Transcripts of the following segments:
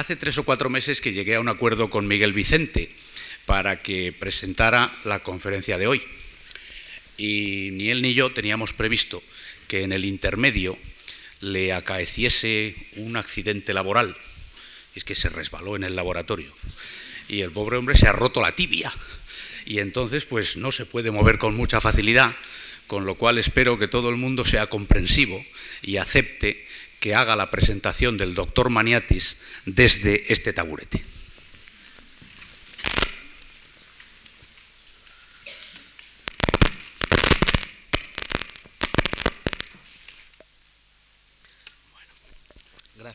Hace tres o cuatro meses que llegué a un acuerdo con Miguel Vicente para que presentara la conferencia de hoy. Y ni él ni yo teníamos previsto que en el intermedio le acaeciese un accidente laboral. Es que se resbaló en el laboratorio. Y el pobre hombre se ha roto la tibia. Y entonces, pues no se puede mover con mucha facilidad, con lo cual espero que todo el mundo sea comprensivo y acepte que haga la presentación del doctor Maniatis desde este taburete.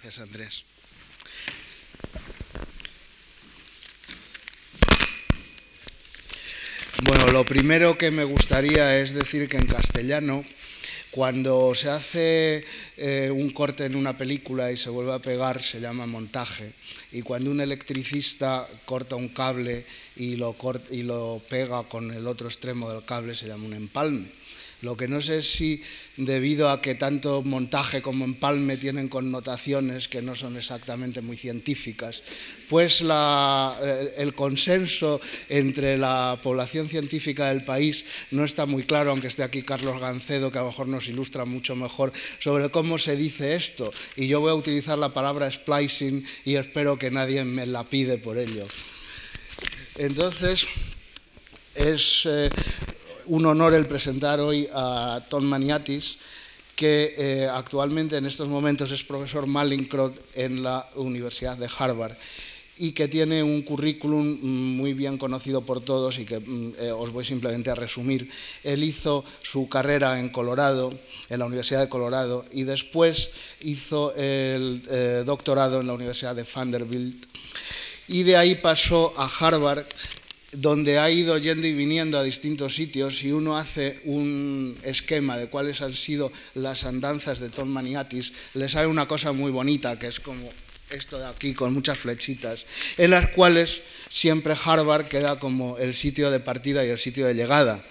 gracias Andrés. Bueno, lo primero que me gustaría es decir que en castellano cuando se hace eh, un corte en una película y se vuelve a pegar, se llama montaje. Y cuando un electricista corta un cable y lo, y lo pega con el otro extremo del cable, se llama un empalme. Lo que no sé si debido a que tanto montaje como empalme tienen connotaciones que no son exactamente muy científicas, pues eh, el consenso entre la población científica del país no está muy claro, aunque esté aquí Carlos Gancedo, que a lo mejor nos ilustra mucho mejor sobre cómo se dice esto. Y yo voy a utilizar la palabra splicing y espero que nadie me la pide por ello. Entonces, es eh, un honor el presentar hoy a Tom Maniatis, que eh, actualmente en estos momentos es profesor Mallinckrodt en la Universidad de Harvard y que tiene un currículum muy bien conocido por todos y que mm, eh, os voy simplemente a resumir. Él hizo su carrera en Colorado, en la Universidad de Colorado, y después hizo el eh, doctorado en la Universidad de Vanderbilt. Y de ahí pasó a Harvard donde ha ido yendo y viniendo a distintos sitios y uno hace un esquema de cuáles han sido las andanzas de Tom Maniatis, le sale una cosa muy bonita, que es como esto de aquí, con muchas flechitas, en las cuales siempre Harvard queda como el sitio de partida y el sitio de llegada.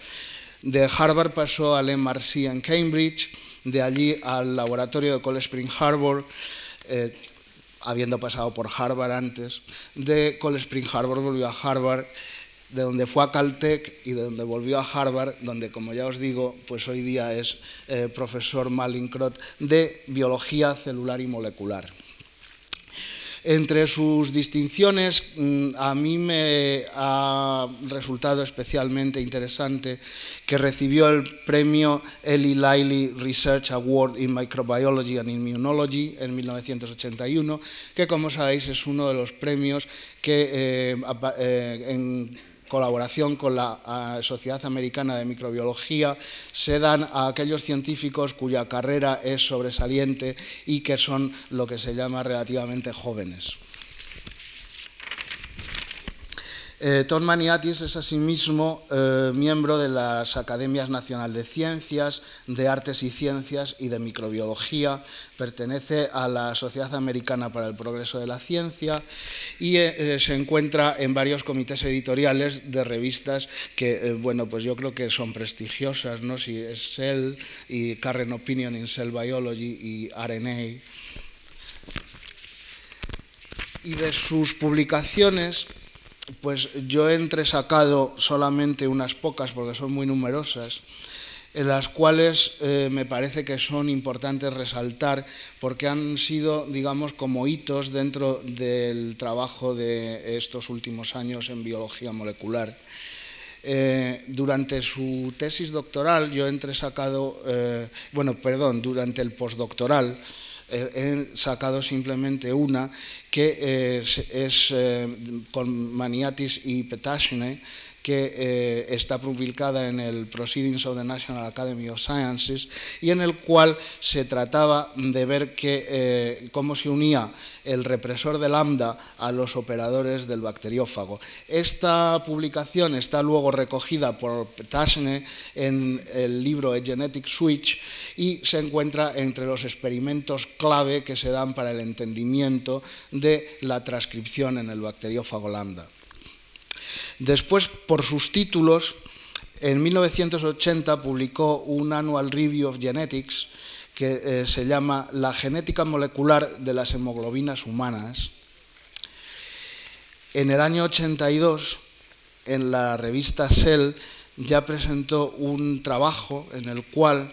De Harvard pasó al MRC en Cambridge, de allí al laboratorio de Cold Spring Harbor, eh, habiendo pasado por Harvard antes. De Cold Spring Harbor volvió a Harvard de donde fue a Caltech y de donde volvió a Harvard, donde, como ya os digo, pues hoy día es eh, profesor Mallinckrodt de biología celular y molecular. Entre sus distinciones, mm, a mí me ha resultado especialmente interesante que recibió el premio Eli Liley Research Award in Microbiology and Immunology en 1981, que como sabéis es uno de los premios que eh, eh, en colaboración con la Sociedad Americana de Microbiología, se dan a aquellos científicos cuya carrera es sobresaliente y que son lo que se llama relativamente jóvenes. Eh, Tom Maniatis es asimismo eh, miembro de las Academias Nacional de Ciencias, de Artes y Ciencias y de Microbiología. Pertenece a la Sociedad Americana para el Progreso de la Ciencia y eh, se encuentra en varios comités editoriales de revistas que, bueno, pues yo creo que son prestigiosas, ¿no? Si es Cell y Current Opinion in Cell Biology y RNA. Y de sus publicaciones pues yo he entresacado solamente unas pocas, porque son muy numerosas, en las cuales eh, me parece que son importantes resaltar porque han sido, digamos, como hitos dentro del trabajo de estos últimos años en biología molecular. Eh, durante su tesis doctoral, yo he entresacado, eh, bueno, perdón, durante el postdoctoral, he sacado simplemente una que es, eh, con Maniatis y Petashne, que eh, está publicada en el Proceedings of the National Academy of Sciences y en el cual se trataba de ver que, eh, cómo se unía el represor de lambda a los operadores del bacteriófago. Esta publicación está luego recogida por Tasne en el libro A Genetic Switch y se encuentra entre los experimentos clave que se dan para el entendimiento de la transcripción en el bacteriófago lambda. Después, por sus títulos, en 1980 publicó un Annual Review of Genetics que eh, se llama La genética molecular de las hemoglobinas humanas. En el año 82, en la revista Cell, ya presentó un trabajo en el cual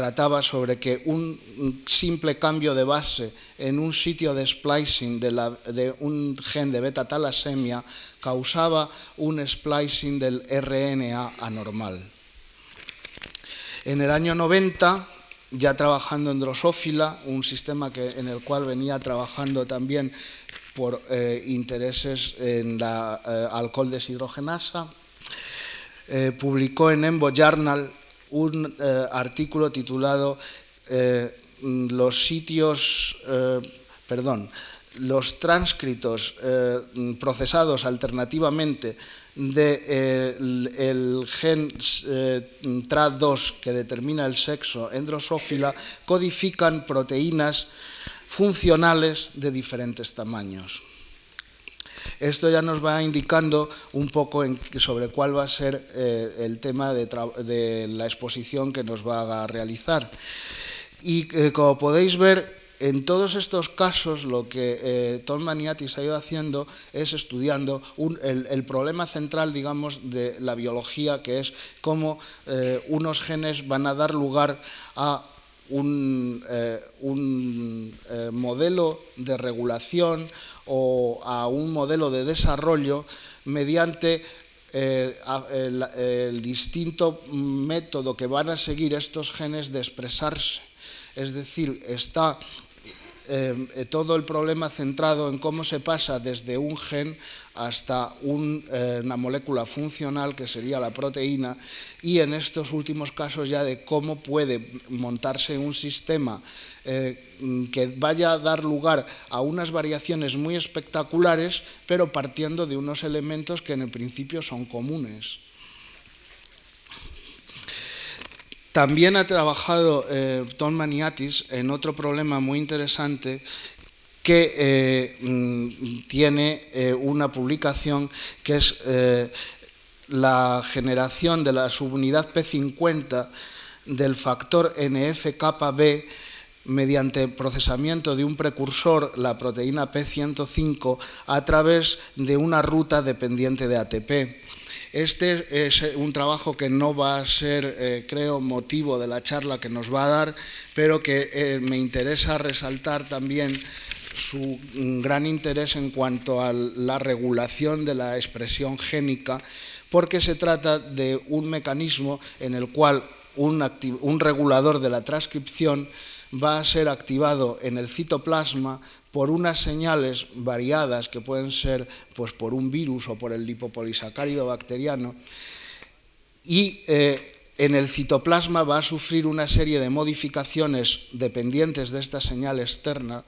trataba sobre que un simple cambio de base en un sitio de splicing de, un gen de beta-talasemia causaba un splicing del RNA anormal. En el año 90, ya trabajando en drosófila, un sistema que, en el cual venía trabajando también por eh, intereses en la eh, alcohol deshidrogenasa, eh, publicó en Embo Journal un eh, artículo titulado eh, Los sitios, eh, perdón, los transcritos procesados alternativamente del gen TRA2 que determina el sexo en codifican proteínas funcionales de diferentes tamaños. Esto ya nos va indicando un poco sobre cuál va a ser eh, el tema de, la exposición que nos va a realizar. Y eh, como podéis ver, en todos estos casos lo que eh, Tom Maniatis ha ido haciendo es estudiando el, problema central, digamos, de la biología, que es cómo unos genes van a dar lugar a un, un modelo de regulación o a un modelo de desarrollo mediante eh, el, distinto método que van a seguir estos genes de expresarse. Es decir, está eh, todo el problema centrado en cómo se pasa desde un gen hasta eh, una molécula funcional que sería la proteína y en estos últimos casos ya de cómo puede montarse un sistema eh, que vaya a dar lugar a unas variaciones muy espectaculares, pero partiendo de unos elementos que en el principio son comunes. También ha trabajado eh, Tom Maniatis en otro problema muy interesante que eh, mm, tiene una publicación que es la generación de la subunidad P50 del factor NF-κB mediante procesamiento de un precursor, la proteína P105, a través de una ruta dependiente de ATP. Este es un trabajo que no va a ser, eh, creo, motivo de la charla que nos va a dar, pero que eh, me interesa resaltar también su gran interés en cuanto a la regulación de la expresión génica, porque se trata de un mecanismo en el cual un regulador de la transcripción va a ser activado en el citoplasma por unas señales variadas que pueden ser pues, por un virus o por el lipopolisacárido bacteriano. Y eh, en el citoplasma va a sufrir una serie de modificaciones dependientes de esta señal externa,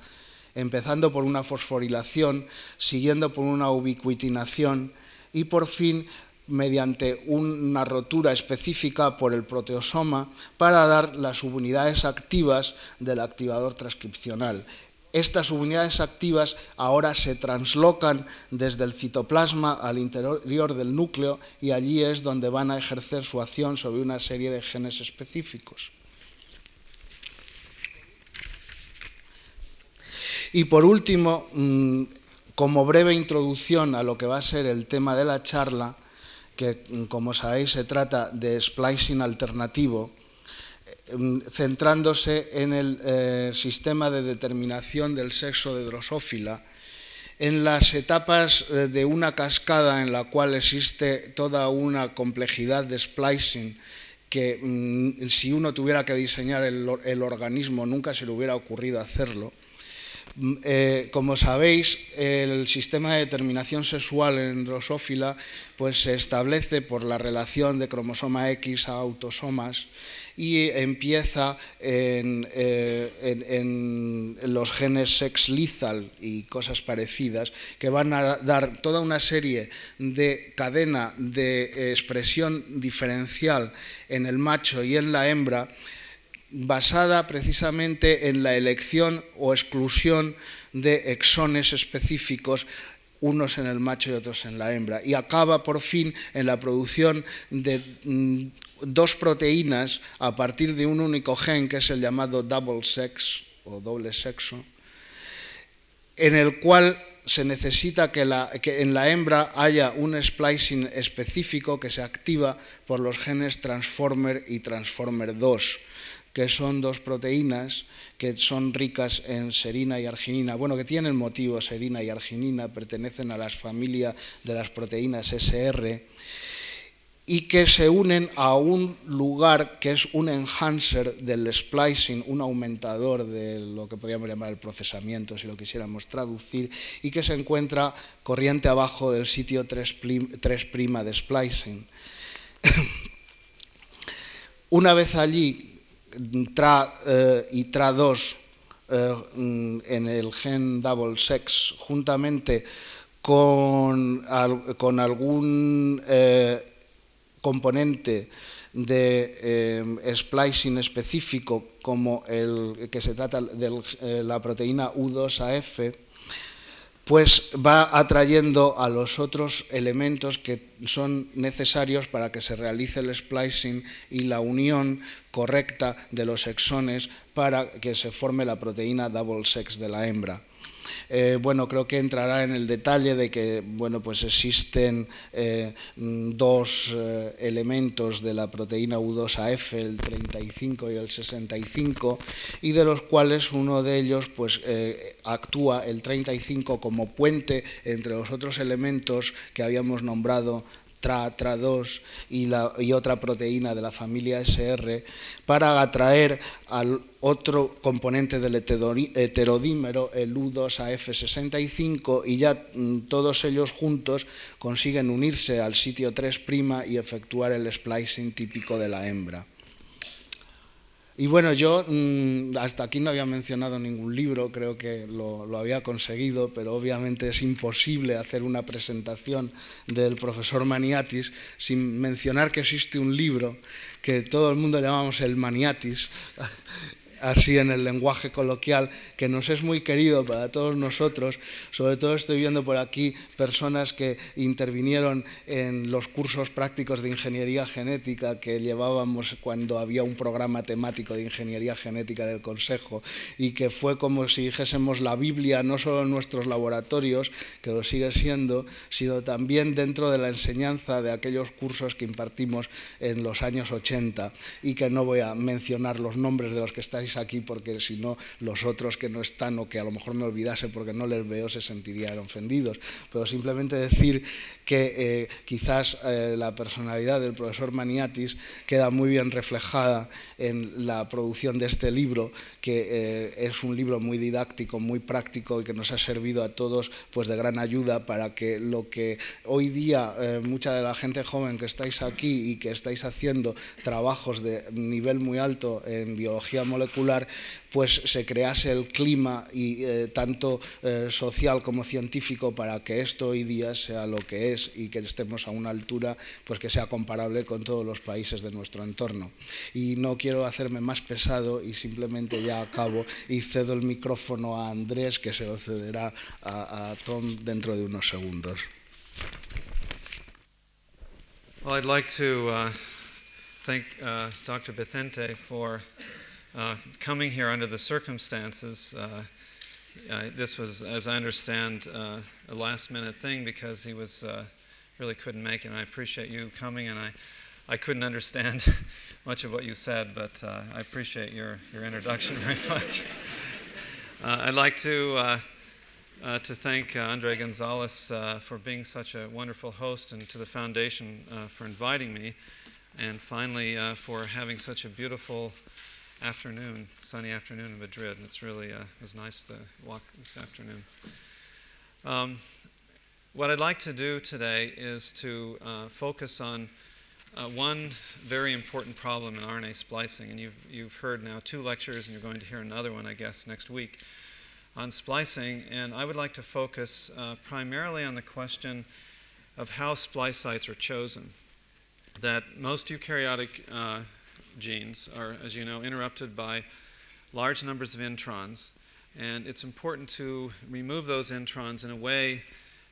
empezando por una fosforilación, siguiendo por una ubiquitinación y por fin mediante una rotura específica por el proteosoma para dar las subunidades activas del activador transcripcional. Estas subunidades activas ahora se translocan desde el citoplasma al interior del núcleo y allí es donde van a ejercer su acción sobre una serie de genes específicos. Y por último, mm, como breve introducción a lo que va a ser el tema de la charla, que como sabéis se trata de splicing alternativo, em, centrándose en el eh, sistema de determinación del sexo de drosófila, en las etapas eh, de una cascada en la cual existe toda una complejidad de splicing que mm, si uno tuviera que diseñar el organismo nunca se le hubiera ocurrido hacerlo, Mm, eh, como sabéis, el sistema de determinación sexual en drosófila pues, se establece por la relación de cromosoma X a autosomas y empieza en, eh, los genes sex lethal y cosas parecidas que van a dar toda una serie de cadena de expresión diferencial en el macho y en la hembra basada precisamente en la elección o exclusión de exones específicos unos en el macho y otros en la hembra, y acaba por fin en la producción de mm, dos proteínas a partir de un único gen, que es el llamado double sex o doble sexo, en el cual se necesita que, en la hembra haya un splicing específico que se activa por los genes transformer y transformer 2, que son dos proteínas que son ricas en serina y arginina. Bueno, que tienen motivo serina y arginina, pertenecen a la familia de las proteínas SR y que se unen a un lugar que es un enhancer del splicing, un aumentador de lo que podríamos llamar el procesamiento, si lo quisiéramos traducir, y que se encuentra corriente abajo del sitio 3', de splicing. Una vez allí, TRA eh, y TRA2 eh, en el gen double sex, juntamente con, con algún eh, componente de splicing específico como el que se trata de la proteína U2AF, pues va atrayendo a los otros elementos que son necesarios para que se realice el splicing y la unión correcta de los exones para que se forme la proteína double sex de la hembra. Eh, bueno, creo que entrará en el detalle de que bueno, pues existen eh, dos eh, elementos de la proteína U2AF, el 35 y el 65, y de los cuales uno de ellos pues, actúa el 35 como puente entre los otros elementos que habíamos nombrado TRA, TRA2 y, la, y otra proteína de la familia SR para atraer al otro componente del heterodímero, el U2AF65, y ya mm, todos ellos juntos consiguen unirse al sitio 3' y efectuar el splicing típico de la hembra. Y bueno, yo mm, hasta aquí no había mencionado ningún libro, creo que lo, había conseguido, pero obviamente es imposible hacer una presentación del profesor Maniatis sin mencionar que existe un libro que todo el mundo llamamos el Maniatis, así en el lenguaje coloquial, que nos es muy querido para todos nosotros. Sobre todo estoy viendo por aquí personas que intervinieron en los cursos prácticos de ingeniería genética que llevábamos cuando había un programa temático de ingeniería genética del Consejo y que fue como si dijésemos la Biblia no solo en nuestros laboratorios, que lo sigue siendo, sino también dentro de la enseñanza de aquellos cursos que impartimos en los años 80 y que no voy a mencionar los nombres de los que estáis aquí porque si no los otros que no están o que a lo mejor me olvidase porque no les veo se sentirían ofendidos. Pero simplemente decir que eh, quizás eh, la personalidad del profesor Maniatis queda muy bien reflejada en la producción de este libro, que eh, es un libro muy didáctico, muy práctico y que nos ha servido a todos pues, de gran ayuda para que lo que hoy día mucha de la gente joven que estáis aquí y que estáis haciendo trabajos de nivel muy alto en biología molecular, pues se crease el clima y tanto social como científico para que esto hoy día sea lo que es y que estemos a una altura pues que sea comparable con todos los países de nuestro entorno. Y no quiero hacerme más pesado y simplemente ya acabo y cedo el micrófono a Andrés que se lo cederá a, a Tom dentro de unos segundos. Well, I'd like to uh, thank uh, Dr. Vicente for uh, coming here under the circumstances. Uh, uh, this was, as I understand, uh, a last minute thing because he was uh, really couldn't make it. And I appreciate you coming, and I, I couldn't understand much of what you said, but I appreciate your, your introduction very much. I'd like to, to thank Andre Gonzalez for being such a wonderful host and to the foundation for inviting me, and finally for having such a beautiful afternoon, sunny afternoon in Madrid. And it's really uh, it was nice to walk this afternoon. Um, what I'd like to do today is to uh, focus on uh, one very important problem in RNA splicing. And you've, you've heard now two lectures, and you're going to hear another one, I guess, next week on splicing. And I would like to focus uh, primarily on the question of how splice sites are chosen. That most eukaryotic uh, genes are, as you know, interrupted by large numbers of introns. And it's important to remove those introns in a way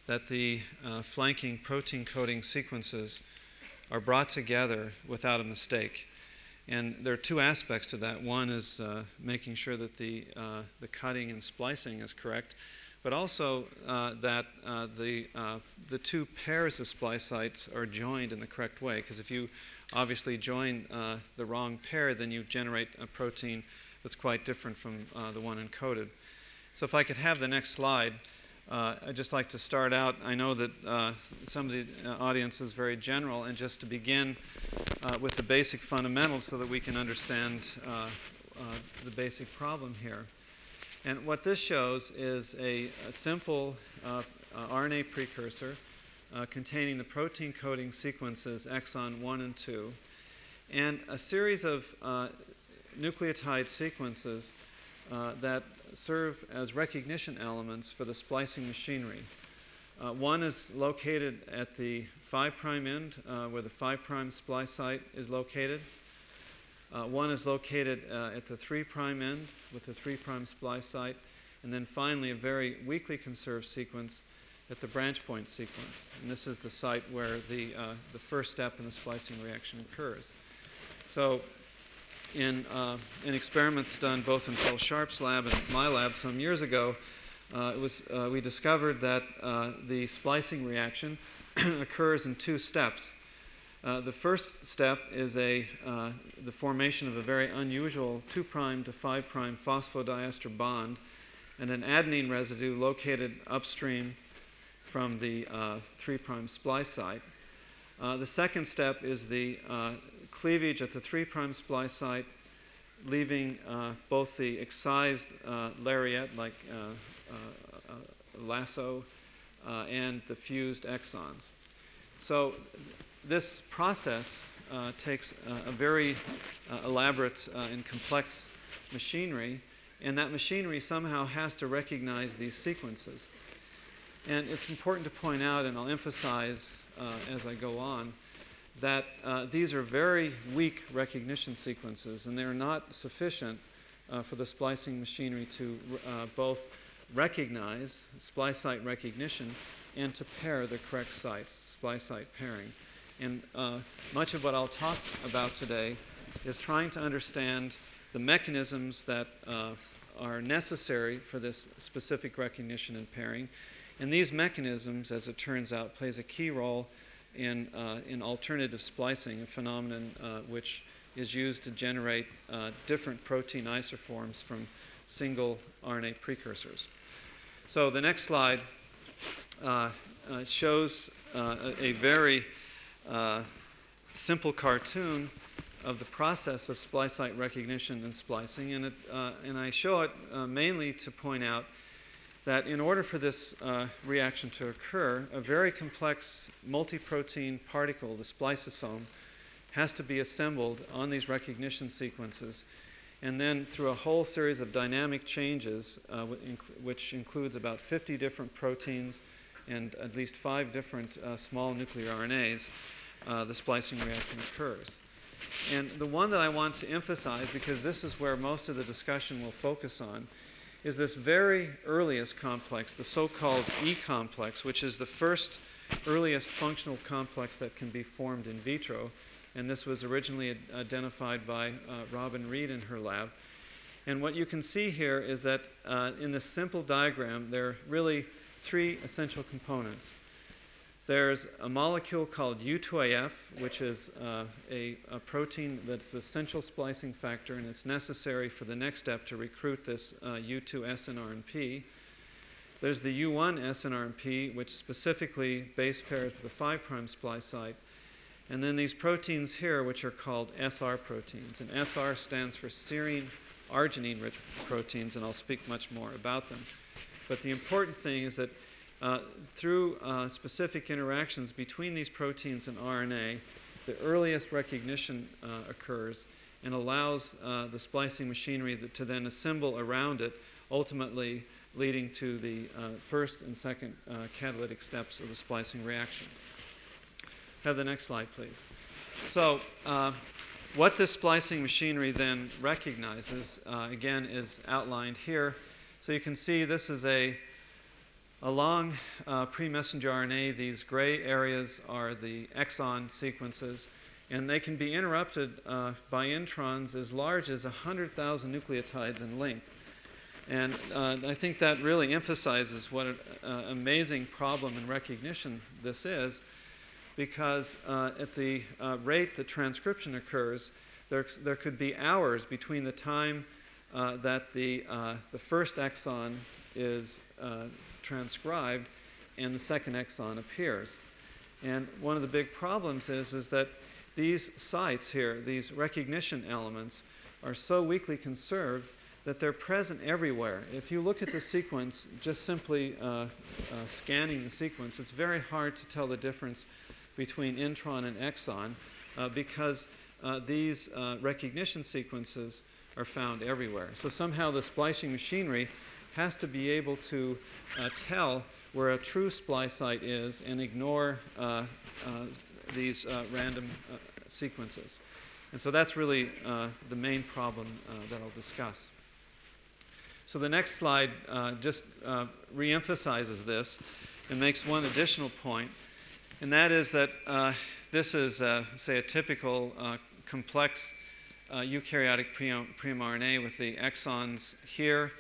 that the uh, flanking protein coding sequences are brought together without a mistake. And there are two aspects to that. One is uh, making sure that the, uh, the cutting and splicing is correct, but also uh, that uh, the, uh, the two pairs of splice sites are joined in the correct way. Because if you obviously join uh, the wrong pair, then you generate a protein that's quite different from uh, the one encoded. So if I could have the next slide. Uh, I'd just like to start out. I know that uh, some of the uh, audience is very general, and just to begin uh, with the basic fundamentals so that we can understand the basic problem here. And what this shows is a, a simple RNA precursor containing the protein coding sequences exon 1 and 2, and a series of nucleotide sequences that serve as recognition elements for the splicing machinery. Uh, one is located at the 5' end, uh, where the 5' splice site is located. Uh, one is located uh, at the 3' end, with the 3' splice site. And then finally, a very weakly conserved sequence at the branch point sequence. And this is the site where the, uh, the first step in the splicing reaction occurs. So in, uh, in experiments done both in Phil Sharp's lab and my lab some years ago, uh, it was, uh, we discovered that uh, the splicing reaction occurs in two steps. Uh, the first step is a, the formation of a very unusual 2' to 5' phosphodiester bond and an adenine residue located upstream from the 3 prime splice site. the second step is the cleavage at the 3 prime splice site, leaving uh, both the excised uh, lariat, like uh, uh, lasso, uh, and the fused exons. So this process takes a very elaborate and complex machinery, and that machinery somehow has to recognize these sequences. And it's important to point out, and I'll emphasize as I go on, that uh, these are very weak recognition sequences and they're not sufficient uh, for the splicing machinery to uh, both recognize splice site recognition and to pair the correct sites, splice site pairing. And uh, much of what I'll talk about today is trying to understand the mechanisms that uh, are necessary for this specific recognition and pairing. And these mechanisms, as it turns out, plays a key role in, uh, in alternative splicing, a phenomenon uh, which is used to generate uh, different protein isoforms from single RNA precursors. So the next slide uh, uh, shows uh, a, very simple cartoon of the process of splice site recognition and splicing, and, it, and I show it mainly to point out that in order for this uh, reaction to occur, a very complex multi-protein particle, the spliceosome, has to be assembled on these recognition sequences. And then through a whole series of dynamic changes, uh, which includes about 50 different proteins and at least five different uh, small nuclear RNAs, uh, the splicing reaction occurs. And the one that I want to emphasize, because this is where most of the discussion will focus on, is this very earliest complex, the so called E complex, which is the first earliest functional complex that can be formed in vitro. And this was originally identified by uh, Robin Reed in her lab. And what you can see here is that uh, in this simple diagram, there are really three essential components. There's a molecule called U2AF, which is uh, a, a, protein that's essential splicing factor, and it's necessary for the next step to recruit this uh, U2 SNRNP. There's the U1 SNRNP, which specifically base pairs with the 5' splice site. And then these proteins here, which are called SR proteins. And SR stands for serine arginine rich proteins, and I'll speak much more about them. But the important thing is that uh, through uh, specific interactions between these proteins and RNA, the earliest recognition uh, occurs and allows uh, the splicing machinery to then assemble around it, ultimately leading to the uh, first and second catalytic steps of the splicing reaction. Have the next slide, please. So, what this splicing machinery then recognizes, again, is outlined here. So you can see this is a Along uh, pre-messenger RNA, these gray areas are the exon sequences, and they can be interrupted uh, by introns as large as 100,000 nucleotides in length. And uh, I think that really emphasizes what an uh, amazing problem in recognition this is, because uh, at the uh, rate that transcription occurs, there, there could be hours between the time that the, the first exon is transcribed and the second exon appears. And one of the big problems is, is that these sites here, these recognition elements, are so weakly conserved that they're present everywhere. If you look at the sequence, just simply uh, uh, scanning the sequence, it's very hard to tell the difference between intron and exon uh, because uh, these uh, recognition sequences are found everywhere. So somehow the splicing machinery has to be able to uh, tell where a true splice site is and ignore these random sequences. And so that's really the main problem that I'll discuss. So the next slide uh, just uh, reemphasizes this and makes one additional point, and that is that uh, this is, uh, say, a typical uh, complex uh, eukaryotic pre-mRNA with the exons here,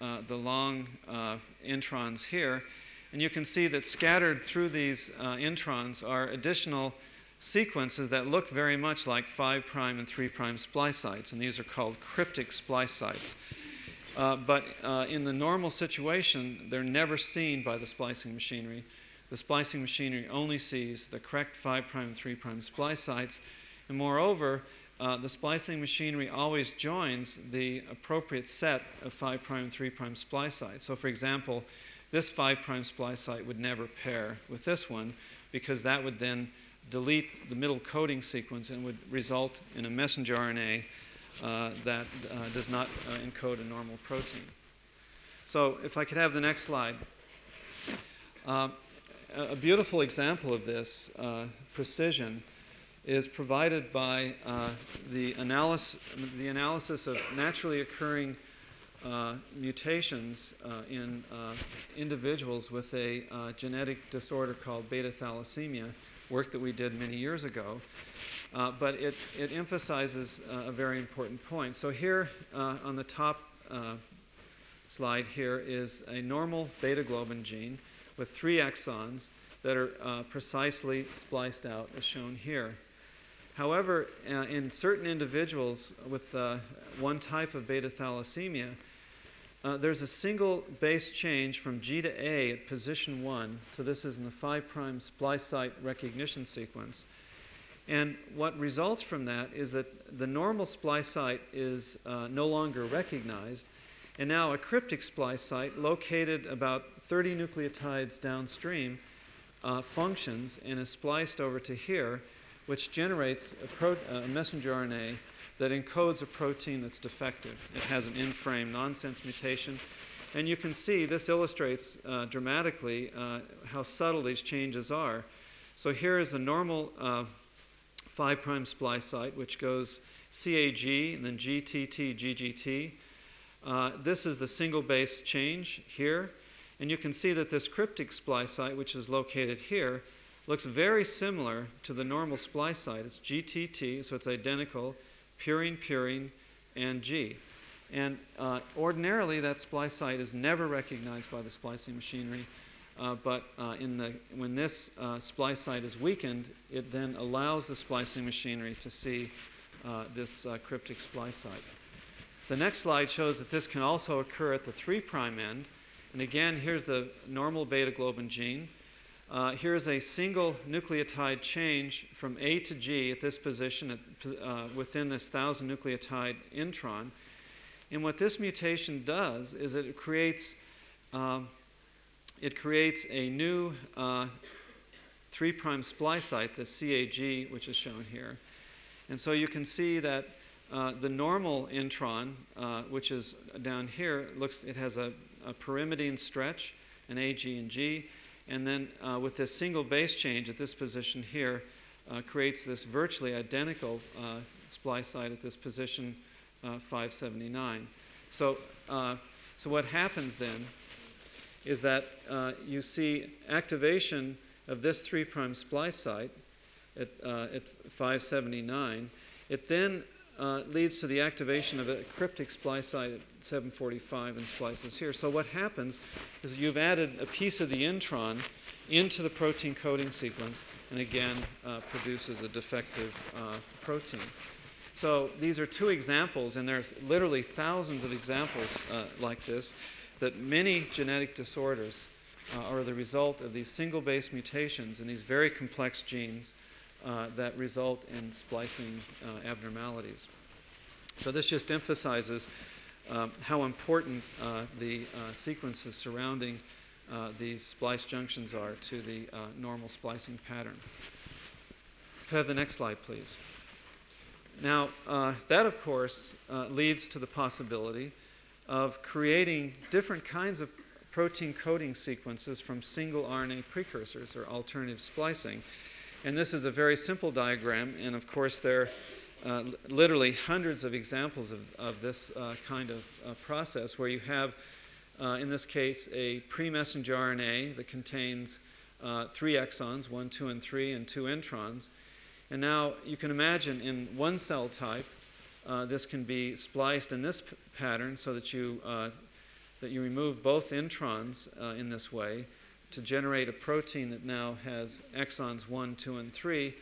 the long introns here, and you can see that scattered through these introns are additional sequences that look very much like 5' and 3' splice sites, and these are called cryptic splice sites. Uh, but uh, in the normal situation, they're never seen by the splicing machinery. The splicing machinery only sees the correct 5' and 3' splice sites. And moreover, uh, the splicing machinery always joins the appropriate set of 5' and 3' splice sites. So, for example, this 5' splice site would never pair with this one because that would then delete the middle coding sequence and would result in a messenger RNA uh, that uh, does not uh, encode a normal protein. So if I could have the next slide. Um, a beautiful example of this precision is provided by uh, the, analysis, the analysis of naturally occurring uh, mutations uh, in individuals with a genetic disorder called beta thalassemia, work that we did many years ago. Uh, but it, it emphasizes uh, a very important point. So here uh, on the top uh, slide here is a normal beta globin gene with three exons that are uh, precisely spliced out as shown here. However, in certain individuals with one type of beta thalassemia, uh, there's a single base change from G to A at position 1. So this is in the 5' prime splice site recognition sequence. And what results from that is that the normal splice site is uh, no longer recognized, and now a cryptic splice site located about 30 nucleotides downstream uh, functions and is spliced over to here, which generates a, pro- a, messenger RNA that encodes a protein that's defective. It has an in frame nonsense mutation. And you can see this illustrates uh, dramatically uh, how subtle these changes are. So here is a normal uh, 5' splice site, which goes CAG and then GTT, GGT. Uh, this is the single base change here. And you can see that this cryptic splice site, which is located here, looks very similar to the normal splice site. It's GTT, so it's identical, purine, purine, and G. And uh, ordinarily, that splice site is never recognized by the splicing machinery. Uh, but uh, in the, when this uh, splice site is weakened, it then allows the splicing machinery to see uh, this uh, cryptic splice site. The next slide shows that this can also occur at the 3' end. And again, here's the normal beta globin gene. Uh, here's a single nucleotide change from A to G at this position at, within this 1,000 nucleotide intron. And what this mutation does is it creates um, it creates a new uh, 3' splice site, the CAG, which is shown here. And so you can see that uh, the normal intron, uh, which is down here, looks it has a, a, pyrimidine stretch, an A, G, and G, and then uh, with this single base change at this position here, uh, creates this virtually identical uh, splice site at this position 579. So, so what happens then is that uh, you see activation of this 3' prime splice site at, uh, at 579. It then uh, leads to the activation of a cryptic splice site at 745 and splices here. So what happens is you've added a piece of the intron into the protein coding sequence and again uh, produces a defective uh, protein. So these are two examples, and there are literally thousands of examples uh, like this, that many genetic disorders uh, are the result of these single base mutations in these very complex genes uh, that result in splicing uh, abnormalities. So this just emphasizes um, how important uh, the uh, sequences surrounding these splice junctions are to the normal splicing pattern. Could I have the next slide, please? Now, uh, that of course uh, leads to the possibility of creating different kinds of protein coding sequences from single RNA precursors or alternative splicing. And this is a very simple diagram, and of course, there are uh, literally hundreds of examples of, of this uh, kind of uh, process where you have, in this case, a pre messenger RNA that contains three exons, one, two, and three, and two introns. And now you can imagine in one cell type, uh, this can be spliced in this p- pattern so that you, uh, that you remove both introns uh, in this way to generate a protein that now has exons 1, 2, and 3.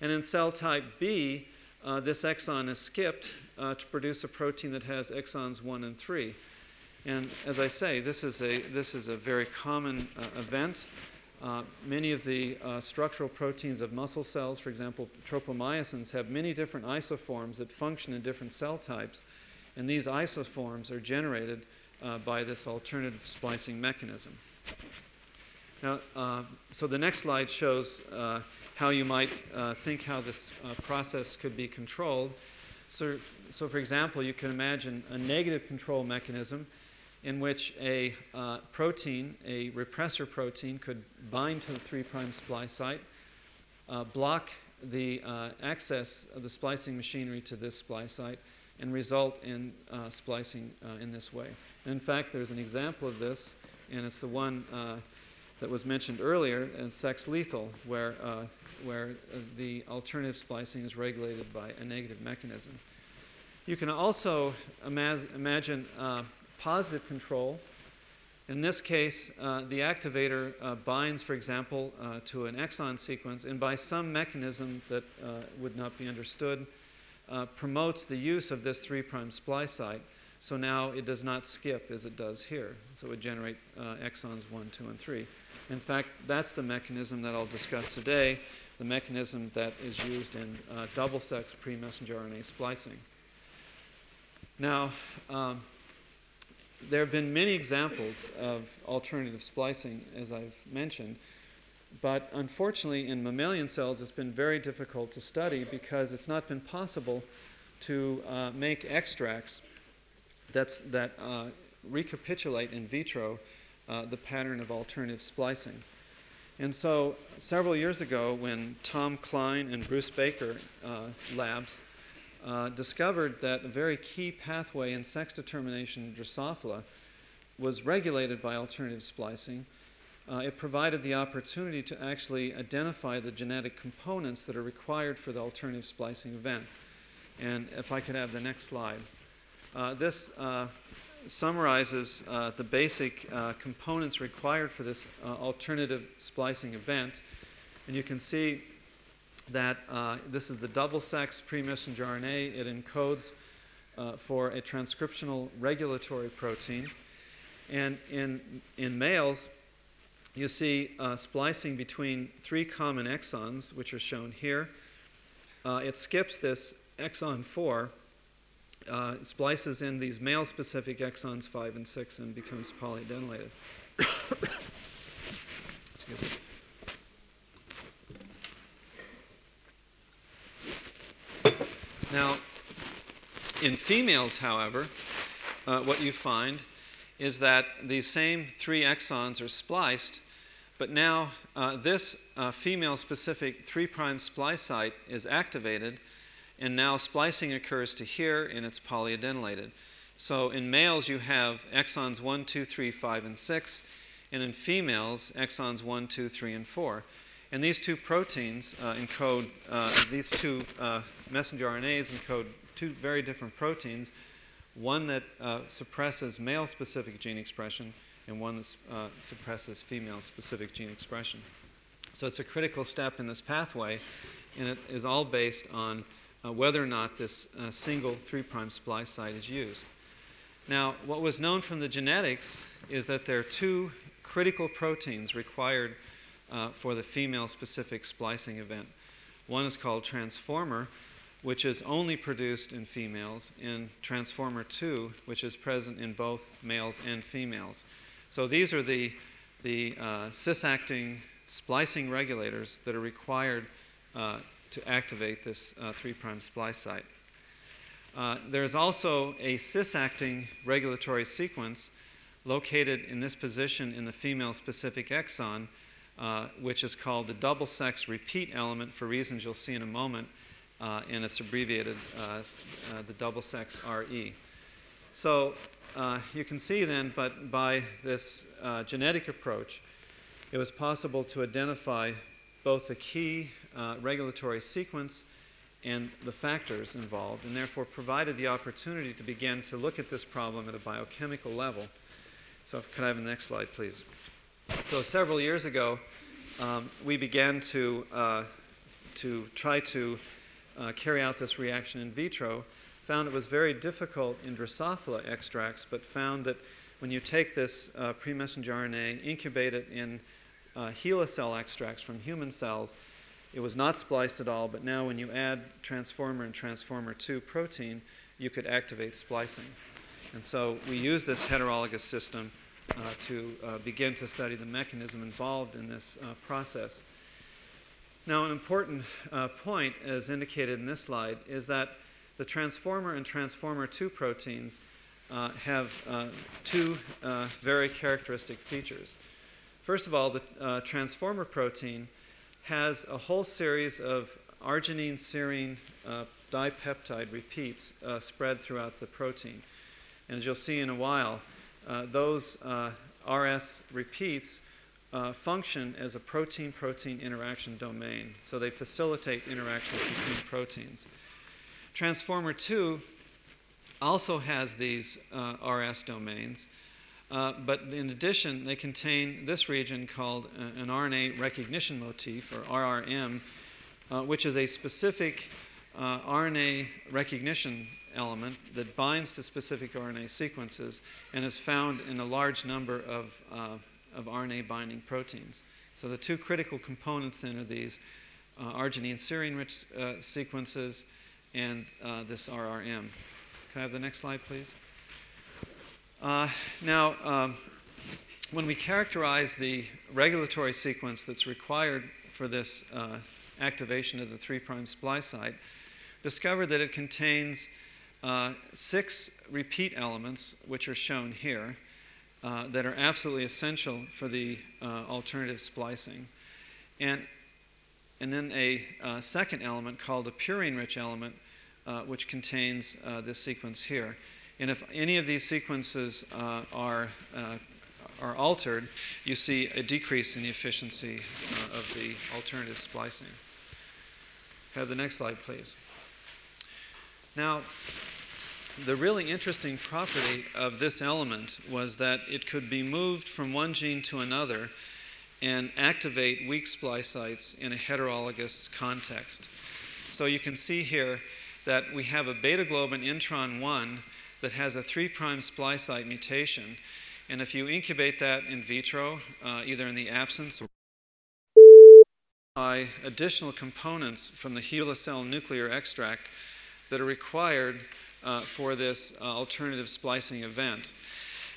And in cell type B, uh, this exon is skipped uh, to produce a protein that has exons 1 and 3. And as I say, this is a, this is a very common uh, event. Uh, many of the uh, structural proteins of muscle cells, for example, tropomyosins, have many different isoforms that function in different cell types, and these isoforms are generated uh, by this alternative splicing mechanism. Now, uh, so the next slide shows uh, how you might think how this process could be controlled. So, so, for example, you can imagine a negative control mechanism in which a uh, protein, a repressor protein, could bind to the 3' splice site, uh, block the uh, access of the splicing machinery to this splice site, and result in uh, splicing uh, in this way. And in fact, there's an example of this, and it's the one uh, that was mentioned earlier, and sex lethal, where, where the alternative splicing is regulated by a negative mechanism. You can also ima- imagine positive control. In this case, uh, the activator uh, binds, for example, uh, to an exon sequence, and by some mechanism that uh, would not be understood, uh, promotes the use of this 3' splice site. So now it does not skip as it does here. So it would generate uh, exons 1, 2, and 3. In fact, that's the mechanism that I'll discuss today, the mechanism that is used in double sex pre messenger RNA splicing. Now, um, there have been many examples of alternative splicing, as I've mentioned, but unfortunately, in mammalian cells, it's been very difficult to study because it's not been possible to uh, make extracts that's, that uh, recapitulate in vitro uh, the pattern of alternative splicing. And so, several years ago, when Tom Cline and Bruce Baker uh, labs uh, discovered that a very key pathway in sex determination in Drosophila was regulated by alternative splicing. Uh, it provided the opportunity to actually identify the genetic components that are required for the alternative splicing event. And if I could have the next slide. Uh, this uh, summarizes uh, the basic uh, components required for this alternative splicing event. And you can see that uh, this is the double sex pre messenger RNA. It encodes uh, for a transcriptional regulatory protein. And in, in males, you see uh, splicing between three common exons, which are shown here. Uh, it skips this exon 4, uh, splices in these male specific exons 5 and 6, and becomes polyadenylated. Excuse me. Now, in females, however, uh, what you find is that these same three exons are spliced, but now uh, this uh, female specific 3' splice site is activated, and now splicing occurs to here and it's polyadenylated. So in males, you have exons 1, 2, 3, 5, and 6, and in females, exons 1, 2, 3, and 4. And these two proteins uh, encode, uh, these two uh, messenger RNAs encode two very different proteins, one that uh, suppresses male specific gene expression and one that uh, suppresses female specific gene expression. So it's a critical step in this pathway, and it is all based on uh, whether or not this uh, single 3' splice site is used. Now, what was known from the genetics is that there are two critical proteins required uh, for the female specific splicing event. One is called transformer, which is only produced in females, and transformer 2, which is present in both males and females. So these are the, the uh, cis acting splicing regulators that are required uh, to activate this uh, 3' splice site. Uh, there's also a cis acting regulatory sequence located in this position in the female specific exon, uh, which is called the double sex repeat element for reasons you'll see in a moment, uh, and it's abbreviated uh, uh, the double sex RE. So uh, you can see then, but by this genetic approach, it was possible to identify both the key regulatory sequence and the factors involved, and therefore provided the opportunity to begin to look at this problem at a biochemical level. So, could I have the next slide, please? So, several years ago, um, we began to, uh, to try to uh, carry out this reaction in vitro. Found it was very difficult in Drosophila extracts, but found that when you take this uh, pre messenger RNA, incubate it in uh, HeLa cell extracts from human cells, it was not spliced at all, but now when you add transformer and transformer 2 protein, you could activate splicing. And so we use this heterologous system uh, to uh, begin to study the mechanism involved in this uh, process. Now, an important uh, point, as indicated in this slide, is that the transformer and transformer 2 proteins uh, have uh, two very characteristic features. First of all, the transformer protein has a whole series of arginine serine uh, dipeptide repeats uh, spread throughout the protein. And as you'll see in a while, uh, those uh, RS repeats uh, function as a protein protein interaction domain. So they facilitate interactions between proteins. Transformer 2 also has these uh, RS domains. Uh, but in addition, they contain this region called uh, an RNA recognition motif, or RRM, uh, which is a specific uh, RNA recognition element that binds to specific RNA sequences and is found in a large number of, uh, of RNA binding proteins. So the two critical components then are these arginine serine rich sequences and this RRM. Can I have the next slide, please? Uh, now, um, when we characterize the regulatory sequence that's required for this uh, activation of the 3' splice site, discovered that it contains uh, six repeat elements, which are shown here, uh, that are absolutely essential for the uh, alternative splicing. And, and then a uh, second element called a purine rich element, which contains this sequence here. And if any of these sequences uh, are, uh, are altered, you see a decrease in the efficiency uh, of the alternative splicing. Have the next slide, please. Now, the really interesting property of this element was that it could be moved from one gene to another and activate weak splice sites in a heterologous context. So you can see here that we have a beta globin intron 1 that has a three prime splice site mutation. And if you incubate that in vitro, uh, either in the absence or by additional components from the HeLa cell nuclear extract that are required uh, for this uh, alternative splicing event.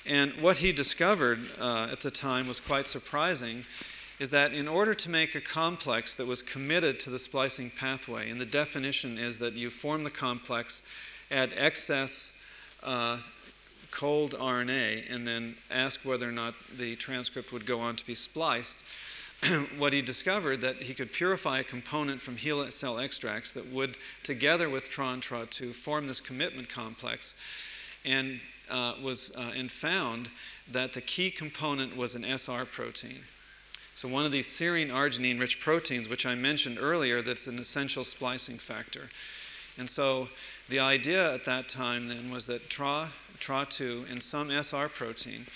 And what he discovered uh, at the time was quite surprising is that in order to make a complex that was committed to the splicing pathway, and the definition is that you form the complex, add excess uh, cold RNA and then ask whether or not the transcript would go on to be spliced, what he discovered that he could purify a component from HeLa cell extracts that would, together with TRON TRA2, form this commitment complex, and uh, was uh, and found that the key component was an SR protein. So one of these serine arginine rich proteins, which I mentioned earlier, that's an essential splicing factor. And so The idea at that time then was that TRA, TRA2 in some SR protein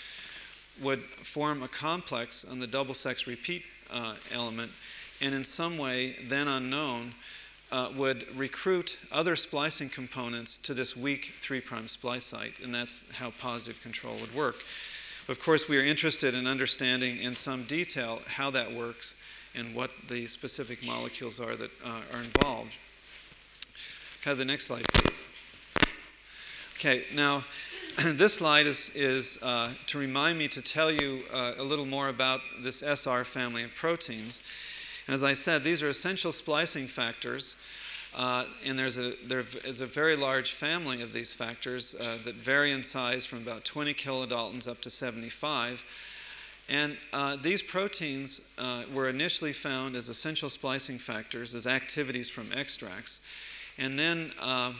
would form a complex on the double sex repeat uh, element and in some way, then unknown, uh, would recruit other splicing components to this weak 3' splice site, and that's how positive control would work. Of course, we are interested in understanding in some detail how that works and what the specific molecules are that uh, are involved. Have the next slide, please. Okay, now this slide is, is uh, to remind me to tell you uh, a little more about this SR family of proteins. As I said, these are essential splicing factors. Uh, and there's a, there is a very large family of these factors uh, that vary in size from about 20 kilodaltons up to 75. And uh, these proteins uh, were initially found as essential splicing factors, as activities from extracts. And then uh,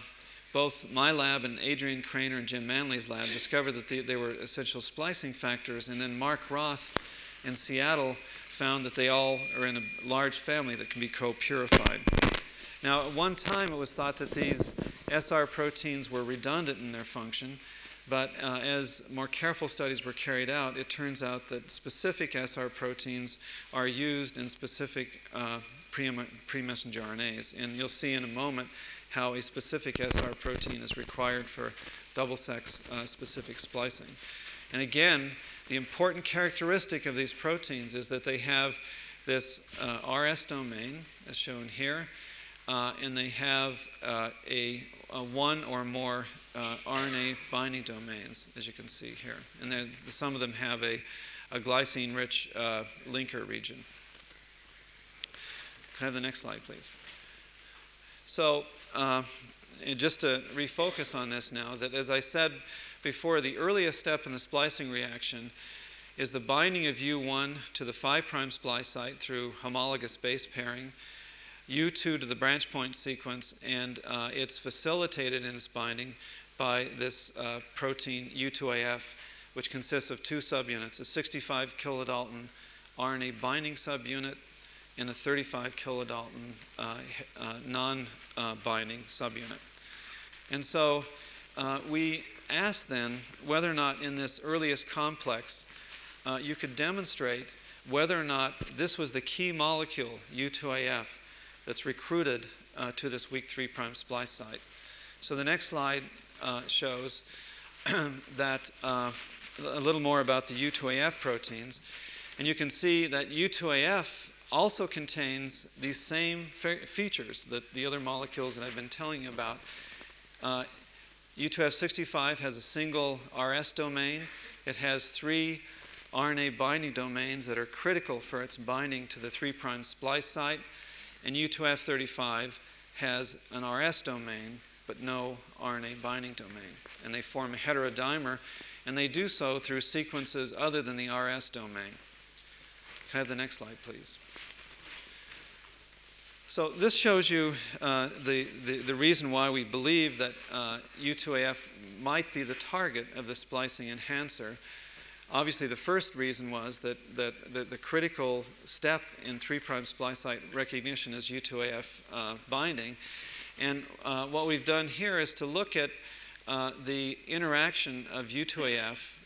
both my lab and Adrian Krainer and Jim Manley's lab discovered that they, they were essential splicing factors. And then Mark Roth in Seattle found that they all are in a large family that can be co purified. Now, at one time, it was thought that these SR proteins were redundant in their function, but uh, as more careful studies were carried out, it turns out that specific SR proteins are used in specific uh, pre messenger RNAs. And you'll see in a moment how a specific SR protein is required for double sex uh, specific splicing. And again, the important characteristic of these proteins is that they have this uh, RS domain, as shown here, uh, and they have uh, a, a, one or more uh, RNA binding domains, as you can see here. And some of them have a, a glycine rich uh, linker region. Can I have the next slide, please? So, uh, just to refocus on this now, that as I said before, the earliest step in the splicing reaction is the binding of U1 to the 5' splice site through homologous base pairing, U2 to the branch point sequence, and uh, it's facilitated in its binding by this uh, protein U2AF, which consists of two subunits a 65 kilodalton RNA binding subunit and a 35 kilodalton uh, uh non binding subunit. And so uh, we asked then whether or not in this earliest complex uh, you could demonstrate whether or not this was the key molecule, U2AF, that's recruited uh, to this weak 3' splice site. So the next slide shows that a little more about the U2AF proteins. And you can see that U2AF also contains these same fe- features that the other molecules that I've been telling you about. Uh, U2F65 has a single RS domain. It has three RNA binding domains that are critical for its binding to the 3' splice site. And U2F35 has an RS domain, but no RNA binding domain. And they form a heterodimer, and they do so through sequences other than the RS domain. Can I have the next slide, please? So this shows you uh, the, the, the, reason why we believe that uh, U2AF might be the target of the splicing enhancer. Obviously, the first reason was that, that, that the critical step in 3' splice site recognition is U2AF uh, binding. And uh, what we've done here is to look at uh, the interaction of U2AF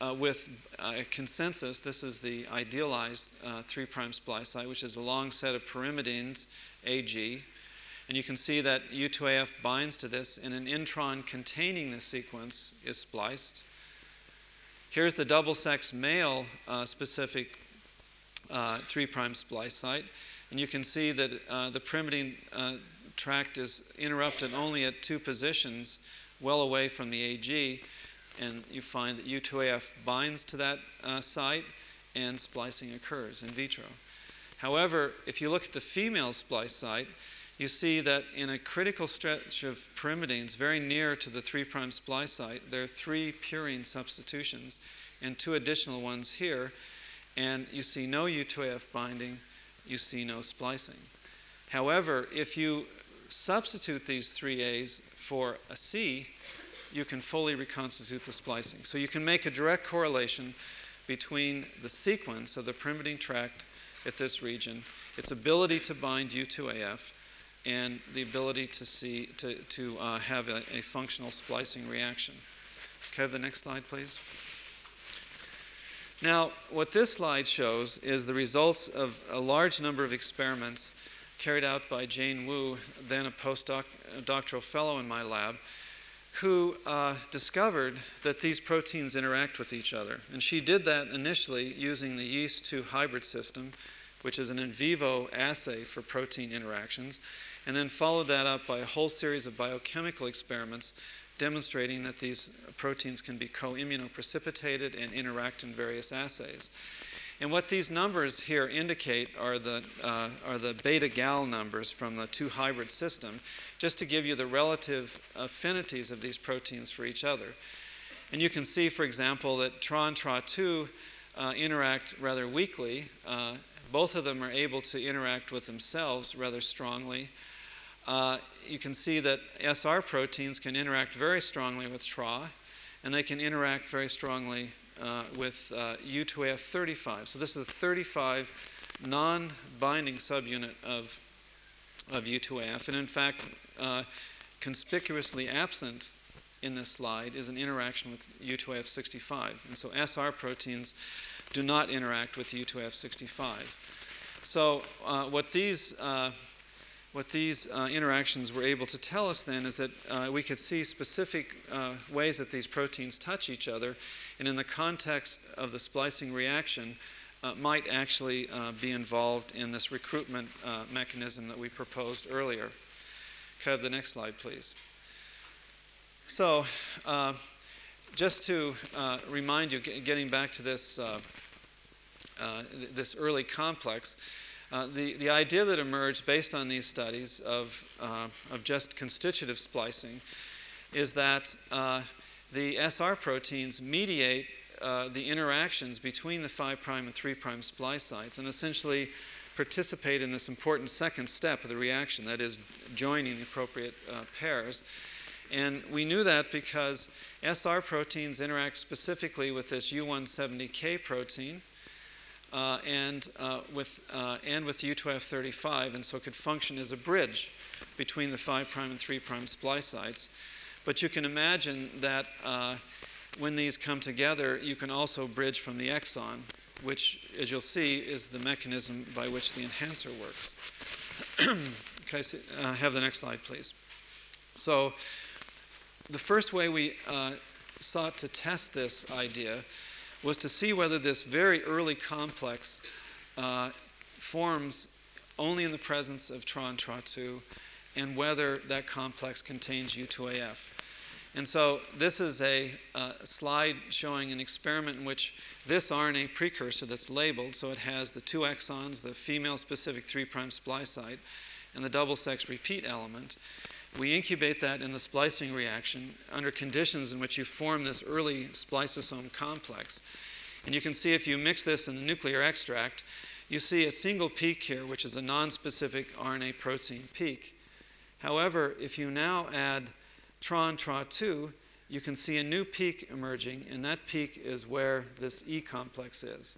uh, with a consensus. This is the idealized uh, 3' splice site, which is a long set of pyrimidines, AG. And you can see that U2AF binds to this, and an intron containing this sequence is spliced. Here's the double sex male uh, specific uh, 3' splice site. And you can see that uh, the pyrimidine uh, tract is interrupted only at two positions, well away from the AG and you find that U2AF binds to that uh, site and splicing occurs in vitro. However, if you look at the female splice site, you see that in a critical stretch of pyrimidines very near to the 3' splice site, there are three purine substitutions and two additional ones here, and you see no U2AF binding, you see no splicing. However, if you substitute these three A's for a C, you can fully reconstitute the splicing. So you can make a direct correlation between the sequence of the pyrimidine tract at this region, its ability to bind U2AF, and the ability to see to, to uh, have a, a functional splicing reaction. Can I have the next slide, please? Now, what this slide shows is the results of a large number of experiments carried out by Jane Wu, then a postdoctoral fellow in my lab, who uh, discovered that these proteins interact with each other. And she did that initially using the yeast 2 hybrid system, which is an in vivo assay for protein interactions, and then followed that up by a whole series of biochemical experiments demonstrating that these proteins can be co-immunoprecipitated and interact in various assays. And what these numbers here indicate are the, uh, are the beta gal numbers from the 2 hybrid system, just to give you the relative affinities of these proteins for each other. And you can see, for example, that TRA and TRA2 uh, interact rather weakly. Uh, both of them are able to interact with themselves rather strongly. Uh, you can see that SR proteins can interact very strongly with TRA, and they can interact very strongly uh, with uh, U2AF35. So this is a 35 non-binding subunit of, of U2AF, and in fact, uh, conspicuously absent in this slide is an interaction with U2AF65. And so SR proteins do not interact with U2AF65. So uh, what these uh, what these uh, interactions were able to tell us then is that uh, we could see specific uh, ways that these proteins touch each other, and in the context of the splicing reaction, uh, might actually uh, be involved in this recruitment uh, mechanism that we proposed earlier. Could I have the next slide, please? So, just to remind you, getting back to this, this early complex, uh, the, the idea that emerged based on these studies of, uh, of just constitutive splicing is that uh, the SR proteins mediate uh, the interactions between the 5' and 3' splice sites and essentially participate in this important second step of the reaction, that is, joining the appropriate uh, pairs. And we knew that because SR proteins interact specifically with this U170K protein uh, and, uh, with, uh, and with U2F35, and so could function as a bridge between the 5' and 3' splice sites. But you can imagine that uh, when these come together, you can also bridge from the exon, which, as you'll see, is the mechanism by which the enhancer works. okay, so, uh, have the next slide, please. So, the first way we uh, sought to test this idea was to see whether this very early complex uh, forms only in the presence of TRON TRA2 and whether that complex contains U2AF. And so this is a slide showing an experiment in which this RNA precursor that's labeled, so it has the two exons, the female specific 3' splice site, and the double sex repeat element. We incubate that in the splicing reaction under conditions in which you form this early spliceosome complex. And you can see if you mix this in the nuclear extract, you see a single peak here, which is a non-specific RNA protein peak. However, if you now add TRON TRA2, you can see a new peak emerging, and that peak is where this E complex is.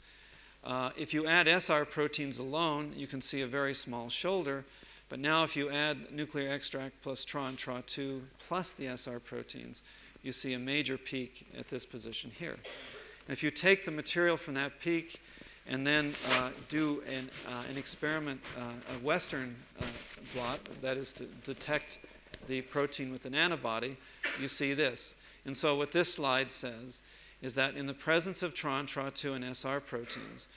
Uh, if you add SR proteins alone, you can see a very small shoulder, but now if you add nuclear extract plus TRON TRA2 plus the SR proteins, you see a major peak at this position here. And if you take the material from that peak and then uh, do an, uh, an experiment, uh, a Western uh, blot, that is to detect the protein with an antibody, you see this. And so what this slide says is that in the presence of TRON, TRA2, and SR proteins,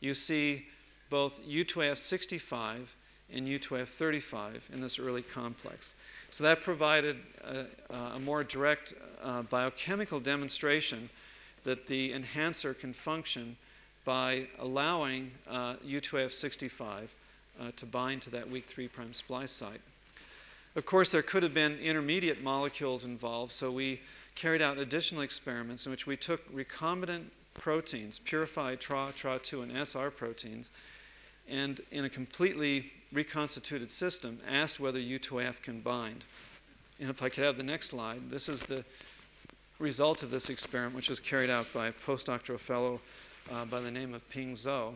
you see both U2AF65 and U2AF35 in this early complex. So that provided a, a more direct uh, biochemical demonstration that the enhancer can function by allowing uh, U2AF65 uh, to bind to that weak 3' splice site. Of course, there could have been intermediate molecules involved, so we carried out additional experiments in which we took recombinant proteins, purified TRA, TRA2, and SR proteins, and in a completely reconstituted system, asked whether U2AF can bind. And if I could have the next slide, this is the result of this experiment, which was carried out by a postdoctoral fellow uh, by the name of Ping Zuo.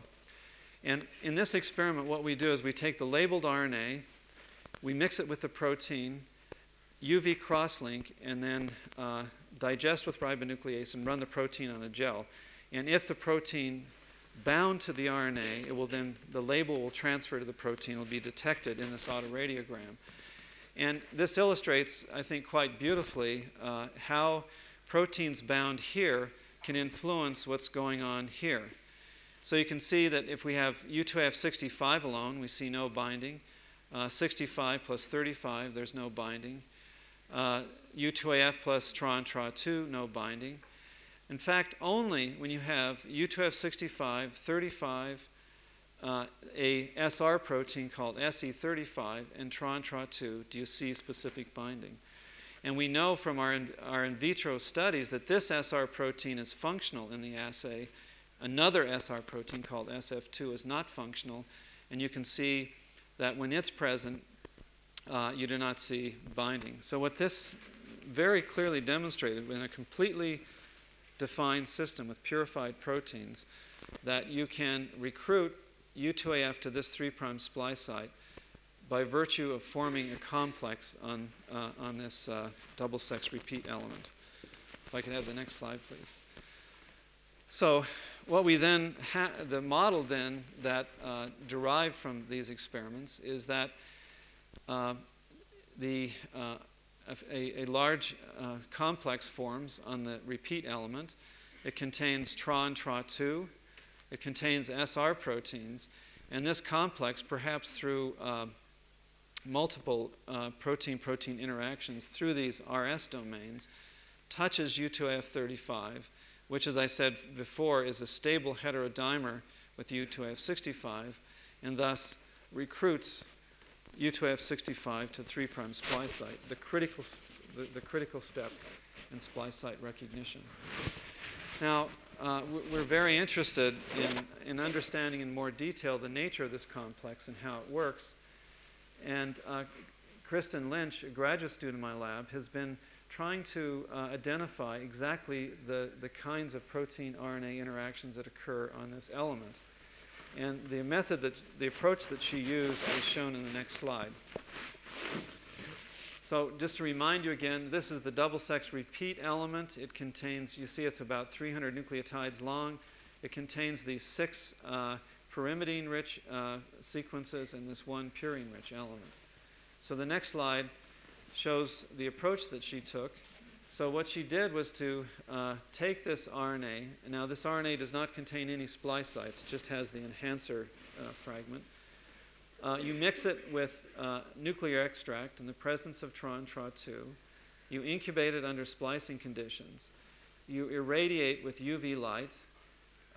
And in this experiment, what we do is we take the labeled RNA, we mix it with the protein, UV crosslink, and then uh, digest with ribonuclease and run the protein on a gel. And if the protein bound to the RNA, it will then the label will transfer to the protein, will be detected in this autoradiogram. And this illustrates, I think, quite beautifully uh, how proteins bound here can influence what's going on here. So you can see that if we have U2AF65 alone, we see no binding. Uh, 65 plus 35, there's no binding. Uh, U2AF plus TRON, TRA2, no binding. In fact, only when you have U2F65, 35, uh, a SR protein called SC35, and TRON TRA2 do you see specific binding. And we know from our in, our in vitro studies that this SR protein is functional in the assay. Another SR protein called SF2 is not functional, and you can see that when it's present, uh, you do not see binding. So, what this very clearly demonstrated in a completely defined system with purified proteins that you can recruit U2AF to this 3' splice site by virtue of forming a complex on, uh, on this uh, double sex repeat element. If I could have the next slide, please. So, what we then, ha- the model then that uh, derived from these experiments is that uh, the uh, a, a large uh, complex forms on the repeat element. It contains TRON, TRA2. It contains SR proteins. And this complex, perhaps through uh, multiple protein protein interactions through these RS domains, touches U2AF35, which, as I said before, is a stable heterodimer with U2AF65, and thus recruits U2F65 to 3' splice site, the critical, the, the critical step in splice site recognition. Now, uh, we're very interested in, in understanding in more detail the nature of this complex and how it works. And uh, Kristen Lynch, a graduate student in my lab, has been trying to uh, identify exactly the, the kinds of protein RNA interactions that occur on this element. And the method that, the approach that she used is shown in the next slide. So just to remind you again, this is the double sex repeat element. It contains, you see it's about 300 nucleotides long. It contains these six uh, pyrimidine-rich uh, sequences and this one purine-rich element. So the next slide shows the approach that she took. So what she did was to uh, take this RNA, now this RNA does not contain any splice sites, just has the enhancer uh, fragment. Uh, you mix it with uh, nuclear extract in the presence of TRON, TRA2. You incubate it under splicing conditions. You irradiate with UV light,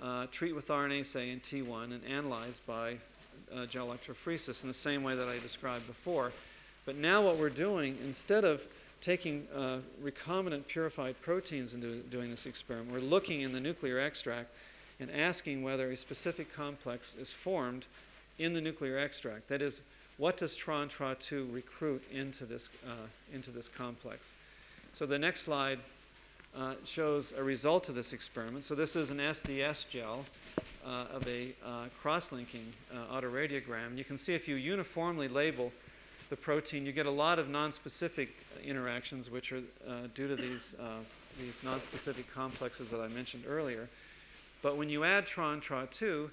uh, treat with RNase A and T1, and analyze by uh, gel electrophoresis in the same way that I described before. But now what we're doing, instead of taking uh, recombinant purified proteins and do, doing this experiment. We're looking in the nuclear extract and asking whether a specific complex is formed in the nuclear extract. That is, what does TRON TRA2 recruit into this, uh, into this complex? So the next slide uh, shows a result of this experiment. So this is an SDS gel uh, of a uh, cross-linking uh, autoradiogram. You can see if you uniformly label the protein, you get a lot of nonspecific interactions, which are uh, due to these, uh, these nonspecific complexes that I mentioned earlier. But when you add TRON, TRA2,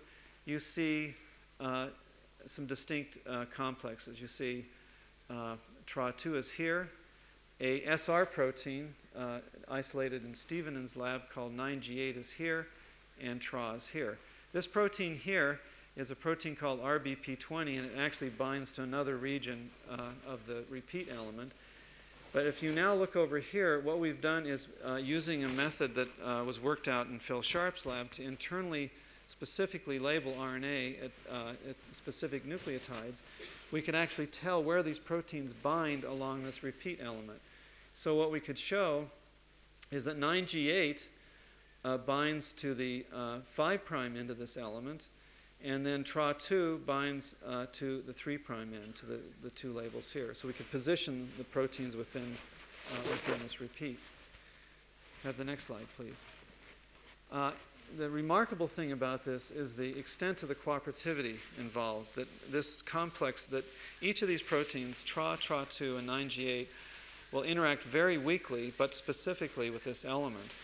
you see uh, some distinct uh, complexes. You see uh, TRA2 is here, a SR protein uh, isolated in Stevenin's lab called 9G8 is here, and TRA is here. This protein here is a protein called RBP20, and it actually binds to another region uh, of the repeat element. But if you now look over here, what we've done is uh, using a method that uh, was worked out in Phil Sharp's lab to internally specifically label RNA at, uh, at, specific nucleotides, we can actually tell where these proteins bind along this repeat element. So what we could show is that 9G8 uh, binds to the uh, 5' end of this element, and then TRA2 binds uh, to the 3' end, to the, the two labels here. So we could position the proteins within, uh, within this repeat. Have the next slide, please. Uh, the remarkable thing about this is the extent of the cooperativity involved. That this complex, that each of these proteins, TRA, TRA2, and 9G8, will interact very weakly but specifically with this element.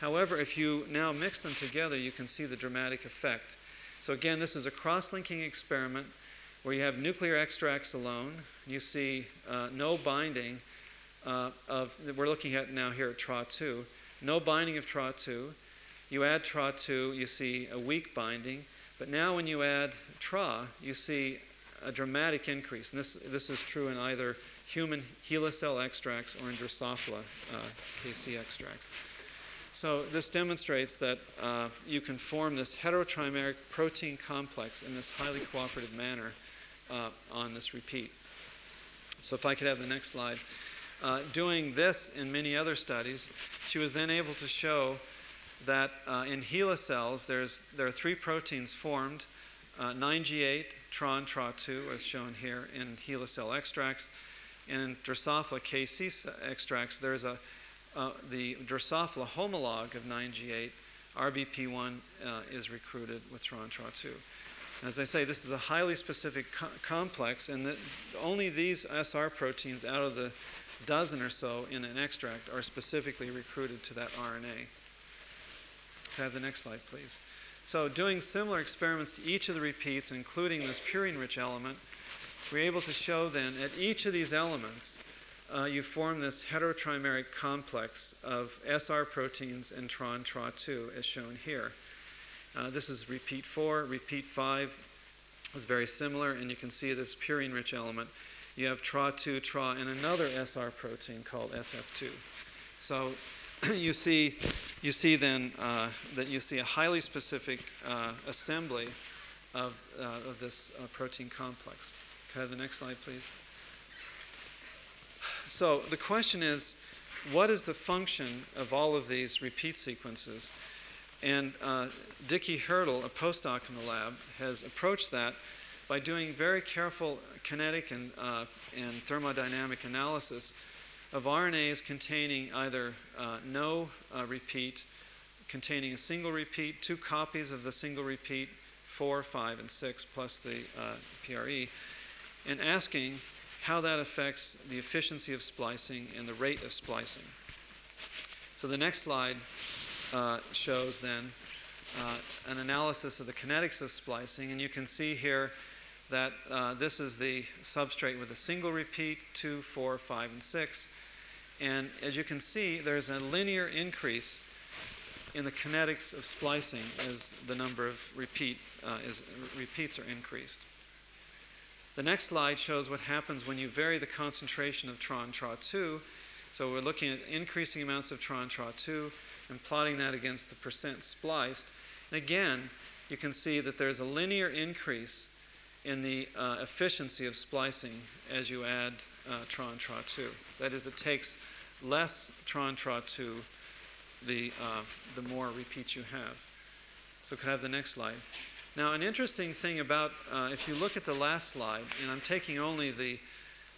However, if you now mix them together, you can see the dramatic effect. So, again, this is a cross linking experiment where you have nuclear extracts alone. You see uh, no binding uh, of, we're looking at now here at TRA2, no binding of TRA2. You add TRA2, you see a weak binding. But now when you add TRA, you see a dramatic increase. And this, this is true in either human HeLa cell extracts or in Drosophila uh, KC extracts. So this demonstrates that uh, you can form this heterotrimeric protein complex in this highly cooperative manner uh, on this repeat. So if I could have the next slide. Uh, doing this in many other studies, she was then able to show that uh, in HeLa cells, there's, there are three proteins formed, 9G8, TRON, TRA2, as shown here in HeLa cell extracts, in Drosophila KC extracts, there's a uh, the Drosophila homologue of 9G8, RBP1, uh, is recruited with TRON TRA2. As I say, this is a highly specific co- complex, and the, only these SR proteins out of the dozen or so in an extract are specifically recruited to that RNA. I have the next slide, please? So, doing similar experiments to each of the repeats, including this purine rich element, we're able to show then at each of these elements, uh, you form this heterotrimeric complex of SR proteins and TRON TRA2, as shown here. Uh, this is repeat 4. Repeat 5 is very similar, and you can see this purine rich element. You have TRA2, TRA, and another SR protein called SF2. So you see, you see then uh, that you see a highly specific uh, assembly of, uh, of this uh, protein complex. Can I have the next slide, please? So the question is, what is the function of all of these repeat sequences? And uh, Dickie Hertel, a postdoc in the lab, has approached that by doing very careful kinetic and, uh, and thermodynamic analysis of RNAs containing either uh, no uh, repeat, containing a single repeat, two copies of the single repeat, four, five, and six, plus the uh, PRE and asking how that affects the efficiency of splicing and the rate of splicing. So the next slide uh, shows then uh, an analysis of the kinetics of splicing, and you can see here that uh, this is the substrate with a single repeat, two, four, five, and six. And as you can see, there's a linear increase in the kinetics of splicing as the number of repeat, uh, is, repeats are increased. The next slide shows what happens when you vary the concentration of TRON TRA2. So we're looking at increasing amounts of TRON TRA2 and plotting that against the percent spliced. And again, you can see that there's a linear increase in the uh, efficiency of splicing as you add uh, TRON TRA2. That is, it takes less TRON TRA2 the, uh, the more repeats you have. So could I have the next slide? Now, an interesting thing about, uh, if you look at the last slide, and I'm taking only the,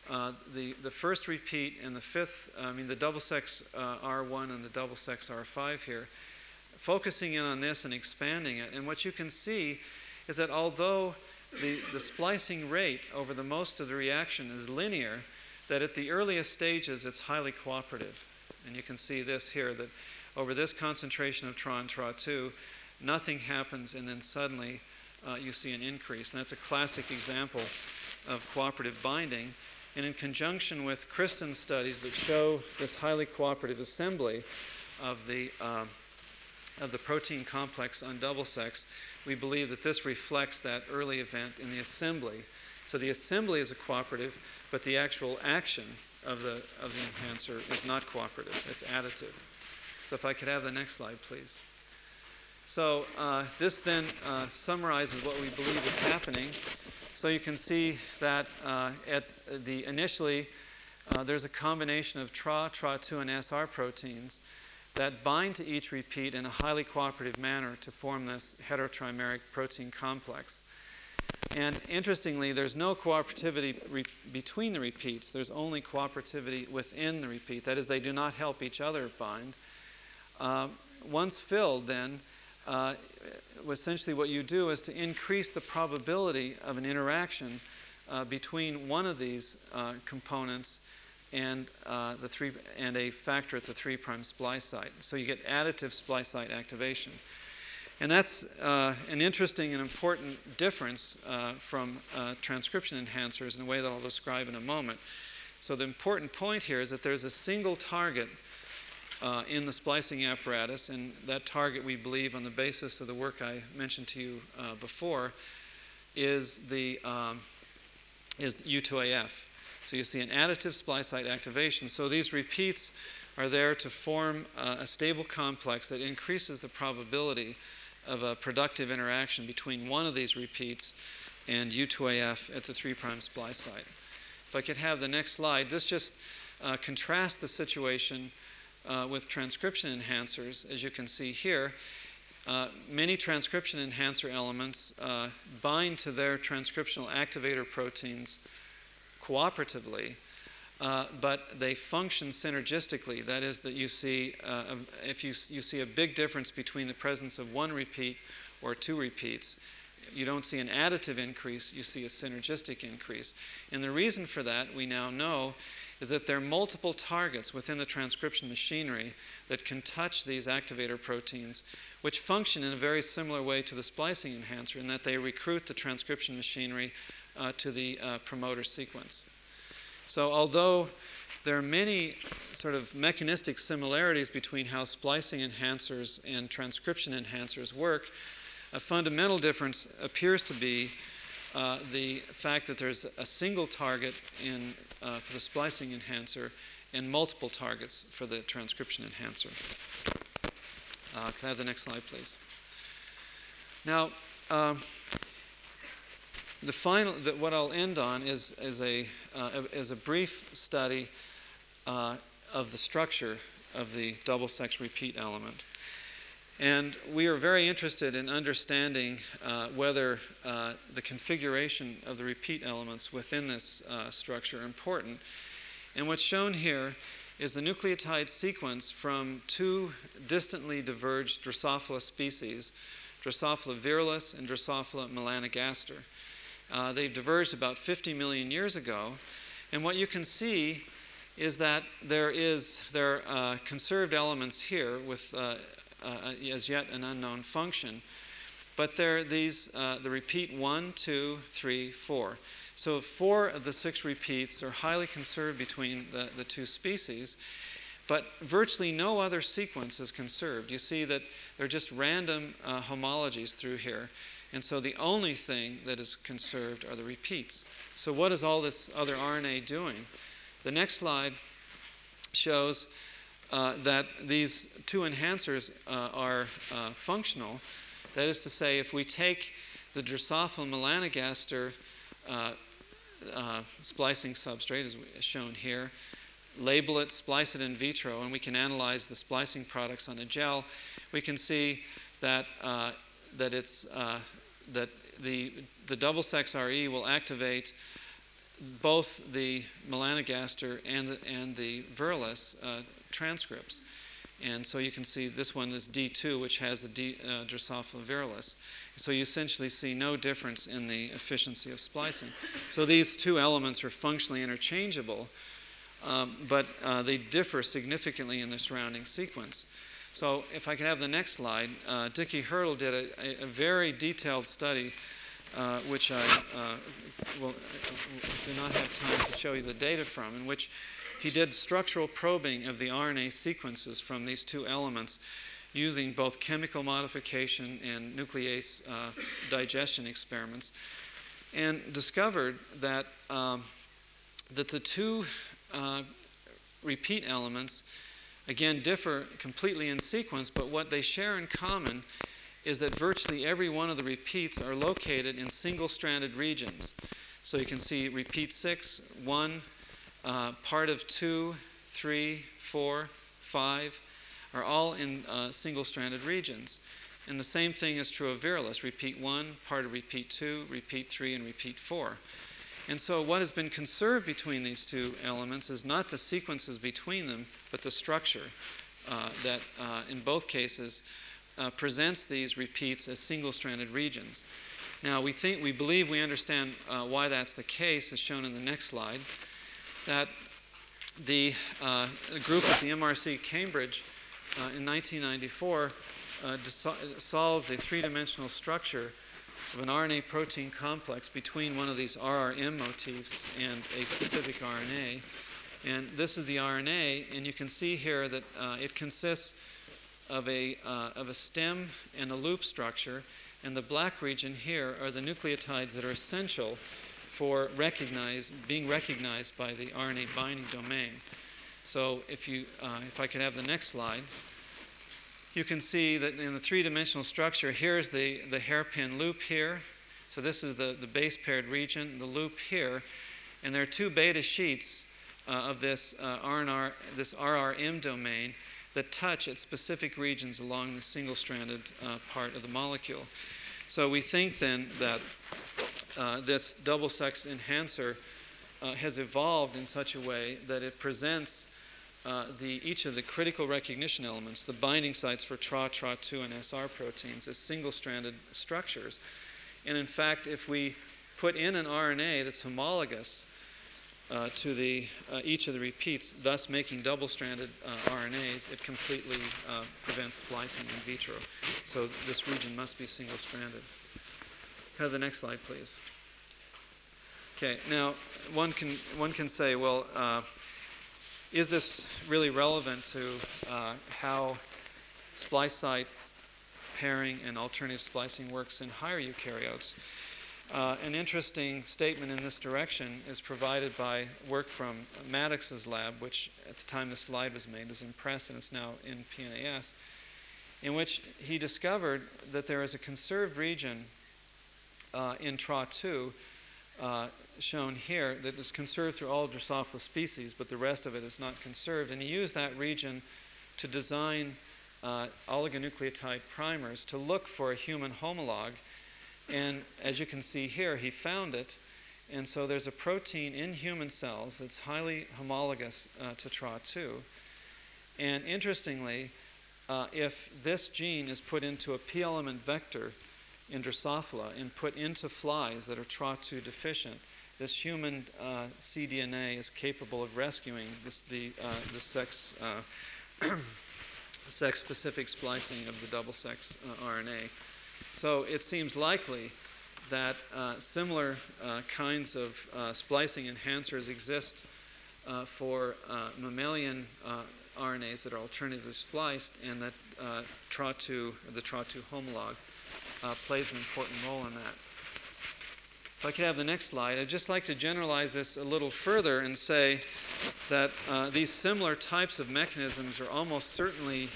uh, the, the first repeat and the fifth, I mean the double sex uh, R1 and the double sex R5 here, focusing in on this and expanding it. And what you can see is that although the, the splicing rate over the most of the reaction is linear, that at the earliest stages it's highly cooperative. And you can see this here that over this concentration of TRON TRA2, nothing happens, and then suddenly uh, you see an increase. And that's a classic example of cooperative binding. And in conjunction with Kristen's studies that show this highly cooperative assembly of the, uh, of the protein complex on double sex, we believe that this reflects that early event in the assembly. So the assembly is a cooperative, but the actual action of the, of the enhancer is not cooperative, it's additive. So if I could have the next slide, please. So uh, this then uh, summarizes what we believe is happening. So you can see that uh, at the initially uh, there's a combination of TRA, TRA2, and SR proteins that bind to each repeat in a highly cooperative manner to form this heterotrimeric protein complex. And interestingly, there's no cooperativity between the repeats. There's only cooperativity within the repeat. That is, they do not help each other bind. Uh, once filled, then, uh, essentially what you do is to increase the probability of an interaction uh, between one of these uh, components and uh, the three and a factor at the three prime splice site. So you get additive splice site activation. And that's uh, an interesting and important difference uh, from transcription enhancers in a way that I'll describe in a moment. So the important point here is that there's a single target uh, in the splicing apparatus, and that target we believe on the basis of the work I mentioned to you uh, before is the um, is U2AF. So you see an additive splice site activation. So these repeats are there to form uh, a stable complex that increases the probability of a productive interaction between one of these repeats and U2AF at the 3' splice site. If I could have the next slide, this just uh, contrasts the situation uh, with transcription enhancers, as you can see here. Uh, many transcription enhancer elements uh, bind to their transcriptional activator proteins cooperatively, uh, but they function synergistically. That is, that you see, uh, if you, you see a big difference between the presence of one repeat or two repeats, you don't see an additive increase, you see a synergistic increase. And the reason for that, we now know, is that there are multiple targets within the transcription machinery that can touch these activator proteins, which function in a very similar way to the splicing enhancer in that they recruit the transcription machinery uh, to the uh, promoter sequence. So, although there are many sort of mechanistic similarities between how splicing enhancers and transcription enhancers work, a fundamental difference appears to be uh, the fact that there's a single target in, uh, for the splicing enhancer and multiple targets for the transcription enhancer. Uh, can I have the next slide, please? Now, um, the final, the, what I'll end on is, is, a, uh, is a brief study uh, of the structure of the double sex repeat element. And we are very interested in understanding uh, whether uh, the configuration of the repeat elements within this uh, structure are important. And what's shown here is the nucleotide sequence from two distantly diverged Drosophila species, Drosophila virilis and Drosophila melanogaster. Uh, they've diverged about 50 million years ago. And what you can see is that there is there are uh, conserved elements here with uh, as yet an unknown function. But there are these, uh, the repeat one, two, three, four. So four of the six repeats are highly conserved between the, the two species, but virtually no other sequence is conserved. You see that they're just random uh, homologies through here. And so the only thing that is conserved are the repeats. So what is all this other RNA doing? The next slide shows uh, that these two enhancers uh, are uh, functional. That is to say, if we take the Drosophila melanogaster uh, uh, splicing substrate, as shown here, label it, splice it in vitro, and we can analyze the splicing products on a gel, we can see that, that, it's, that the, the double sex RE will activate both the melanogaster and the, and the virilis uh, transcripts. And so you can see this one is D2, which has a D, uh, Drosophila virilis. So you essentially see no difference in the efficiency of splicing. So these two elements are functionally interchangeable, um, but uh, they differ significantly in the surrounding sequence. So if I could have the next slide, uh, Hertel did a, a, very detailed study, uh, which I uh, will, do not have time to show you the data from, in which he did structural probing of the RNA sequences from these two elements using both chemical modification and nuclease uh, digestion experiments and discovered that, um, that the two uh, repeat elements again differ completely in sequence, but what they share in common is that virtually every one of the repeats are located in single stranded regions. So you can see repeat 6, 1, uh, part of 2, 3, 4, 5 are all in uh, single stranded regions. And the same thing is true of virilis repeat 1, part of repeat 2, repeat 3, and repeat 4. And so, what has been conserved between these two elements is not the sequences between them, but the structure uh, that, uh, in both cases, uh, presents these repeats as single-stranded regions. Now, we think, we believe we understand uh, why that's the case, as shown in the next slide. That the uh, group at the MRC Cambridge uh, in 1994 uh, solved a three-dimensional structure of an RNA protein complex between one of these RRM motifs and a specific RNA. And this is the RNA, and you can see here that uh, it consists of a, uh, of a stem and a loop structure, and the black region here are the nucleotides that are essential for recognize, being recognized by the RNA binding domain. So if, you, uh, if I could have the next slide, you can see that in the three-dimensional structure, here's the, the hairpin loop here. So this is the, the base paired region, the loop here. And there are two beta sheets uh, of this, uh, RNR, this RRM domain that touch at specific regions along the single-stranded uh, part of the molecule. So we think then that uh, this double sex enhancer uh, has evolved in such a way that it presents uh, the, each of the critical recognition elements, the binding sites for TRA, TRA2, and SR proteins, as single stranded structures. And in fact, if we put in an RNA that's homologous uh, to the, uh, each of the repeats, thus making double stranded uh, RNAs, it completely uh, prevents splicing in vitro. So this region must be single stranded. Have the next slide, please. Okay, now one can, one can say, well, uh, is this really relevant to uh, how splice site pairing and alternative splicing works in higher eukaryotes? Uh, an interesting statement in this direction is provided by work from Mattox's lab, which at the time the slide was made was in press and it's now in PNAS, in which he discovered that there is a conserved region uh, in TRA2 uh, shown here that is conserved through all Drosophila species, but the rest of it is not conserved. And he used that region to design uh, oligonucleotide primers to look for a human homologue. And as you can see here, he found it. And so there's a protein in human cells that's highly homologous uh, to TRA2. And interestingly, uh, if this gene is put into a P element vector in Drosophila and put into flies that are TRA2 deficient, this human uh, cDNA is capable of rescuing this, the, uh, the sex, uh, sex-specific splicing of the double-sex uh, RNA. So it seems likely that uh, similar uh, kinds of splicing enhancers exist for mammalian RNAs that are alternatively spliced, and that TRA2, the TRA2 homologue, plays an important role in that. If I could have the next slide, I'd just like to generalize this a little further and say that uh, these similar types of mechanisms are almost certainly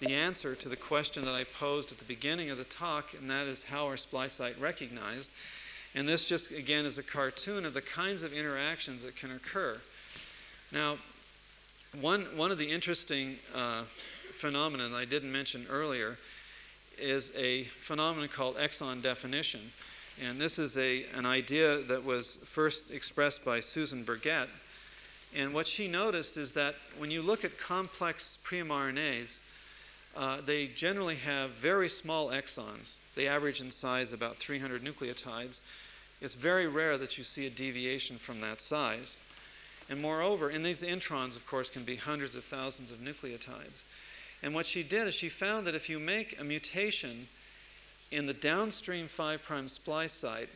the answer to the question that I posed at the beginning of the talk, and that is how are splice site recognized? And this just, again, is a cartoon of the kinds of interactions that can occur. Now, one, one of the interesting uh, phenomena that I didn't mention earlier is a phenomenon called exon definition. And this is a, an idea that was first expressed by Susan Berget. And what she noticed is that when you look at complex pre-mRNAs, uh, they generally have very small exons. They average in size about 300 nucleotides. It's very rare that you see a deviation from that size. And moreover, in these introns, of course, can be hundreds of thousands of nucleotides. And what she did is she found that if you make a mutation in the downstream 5' splice site,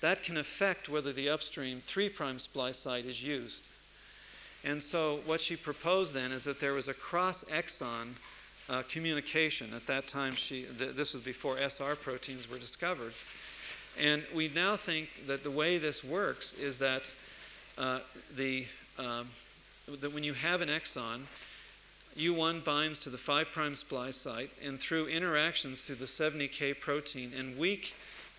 that can affect whether the upstream 3' splice site is used. And so what she proposed then is that there was a cross exon uh, communication. At that time, she, th- this was before SR proteins were discovered. And we now think that the way this works is that, uh, the, um, that when you have an exon, U1 binds to the 5' splice site, and through interactions through the 70K protein and weak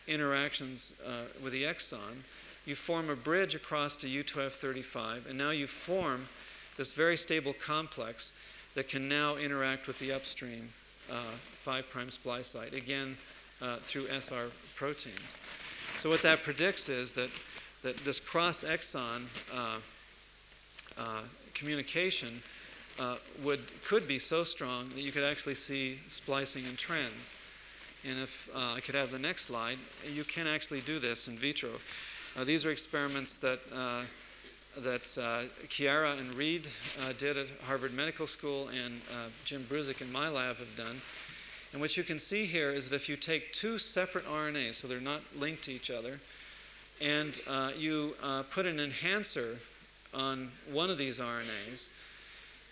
interactions uh, with the exon, you form a bridge across to U2AF35, and now you form this very stable complex that can now interact with the upstream uh, 5' splice site, again uh, through SR proteins. So, what that predicts is that, that this cross exon uh, uh, communication uh, would, could be so strong that you could actually see splicing in trans. And if uh, I could have the next slide, you can actually do this in vitro. Uh, these are experiments that, uh, that uh, Chiara and Reed uh, did at Harvard Medical School and Jim Bruzik in my lab have done. And what you can see here is that if you take two separate RNAs, so they're not linked to each other, and uh, you uh, put an enhancer on one of these RNAs,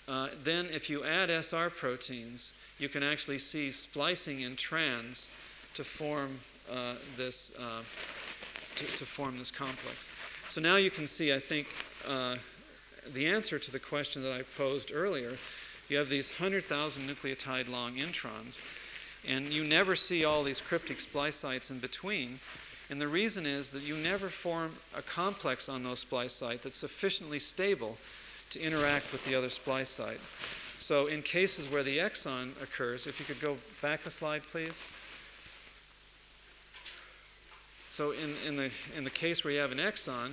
uh, then if you add SR proteins, you can actually see splicing in trans to form uh, this uh, to, to, form this complex. So now you can see, I think, uh, the answer to the question that I posed earlier. You have these 100,000 nucleotide long introns, and you never see all these cryptic splice sites in between. And the reason is that you never form a complex on those splice sites that's sufficiently stable to interact with the other splice site. So in cases where the exon occurs, if you could go back a slide, please. So in, in, the, in the case where you have an exon,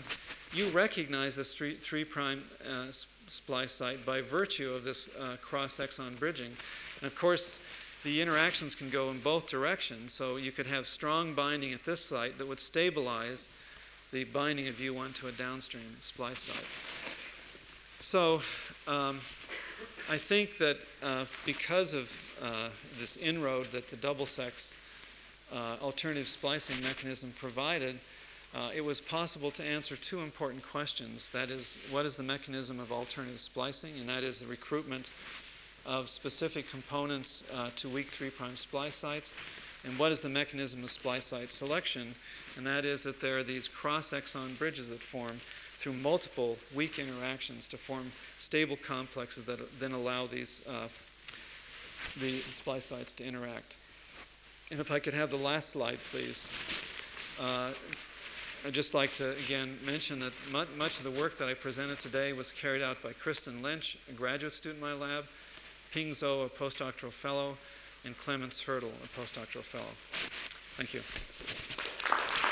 you recognize this 3', three prime uh, splice site by virtue of this uh, cross exon bridging. And of course, the interactions can go in both directions. So you could have strong binding at this site that would stabilize the binding of U1 to a downstream splice site. So um, I think that uh, because of uh, this inroad that the double sex uh, alternative splicing mechanism provided, uh, it was possible to answer two important questions. That is, what is the mechanism of alternative splicing? And that is the recruitment of specific components uh, to weak 3' splice sites. And what is the mechanism of splice site selection? And that is that there are these cross exon bridges that form through multiple weak interactions to form stable complexes that then allow these uh, the splice sites to interact. And if I could have the last slide, please. Uh, I'd just like to again mention that much of the work that I presented today was carried out by Kristen Lynch, a graduate student in my lab, Ping Zuo, a postdoctoral fellow, and Klemens Hertel, a postdoctoral fellow. Thank you.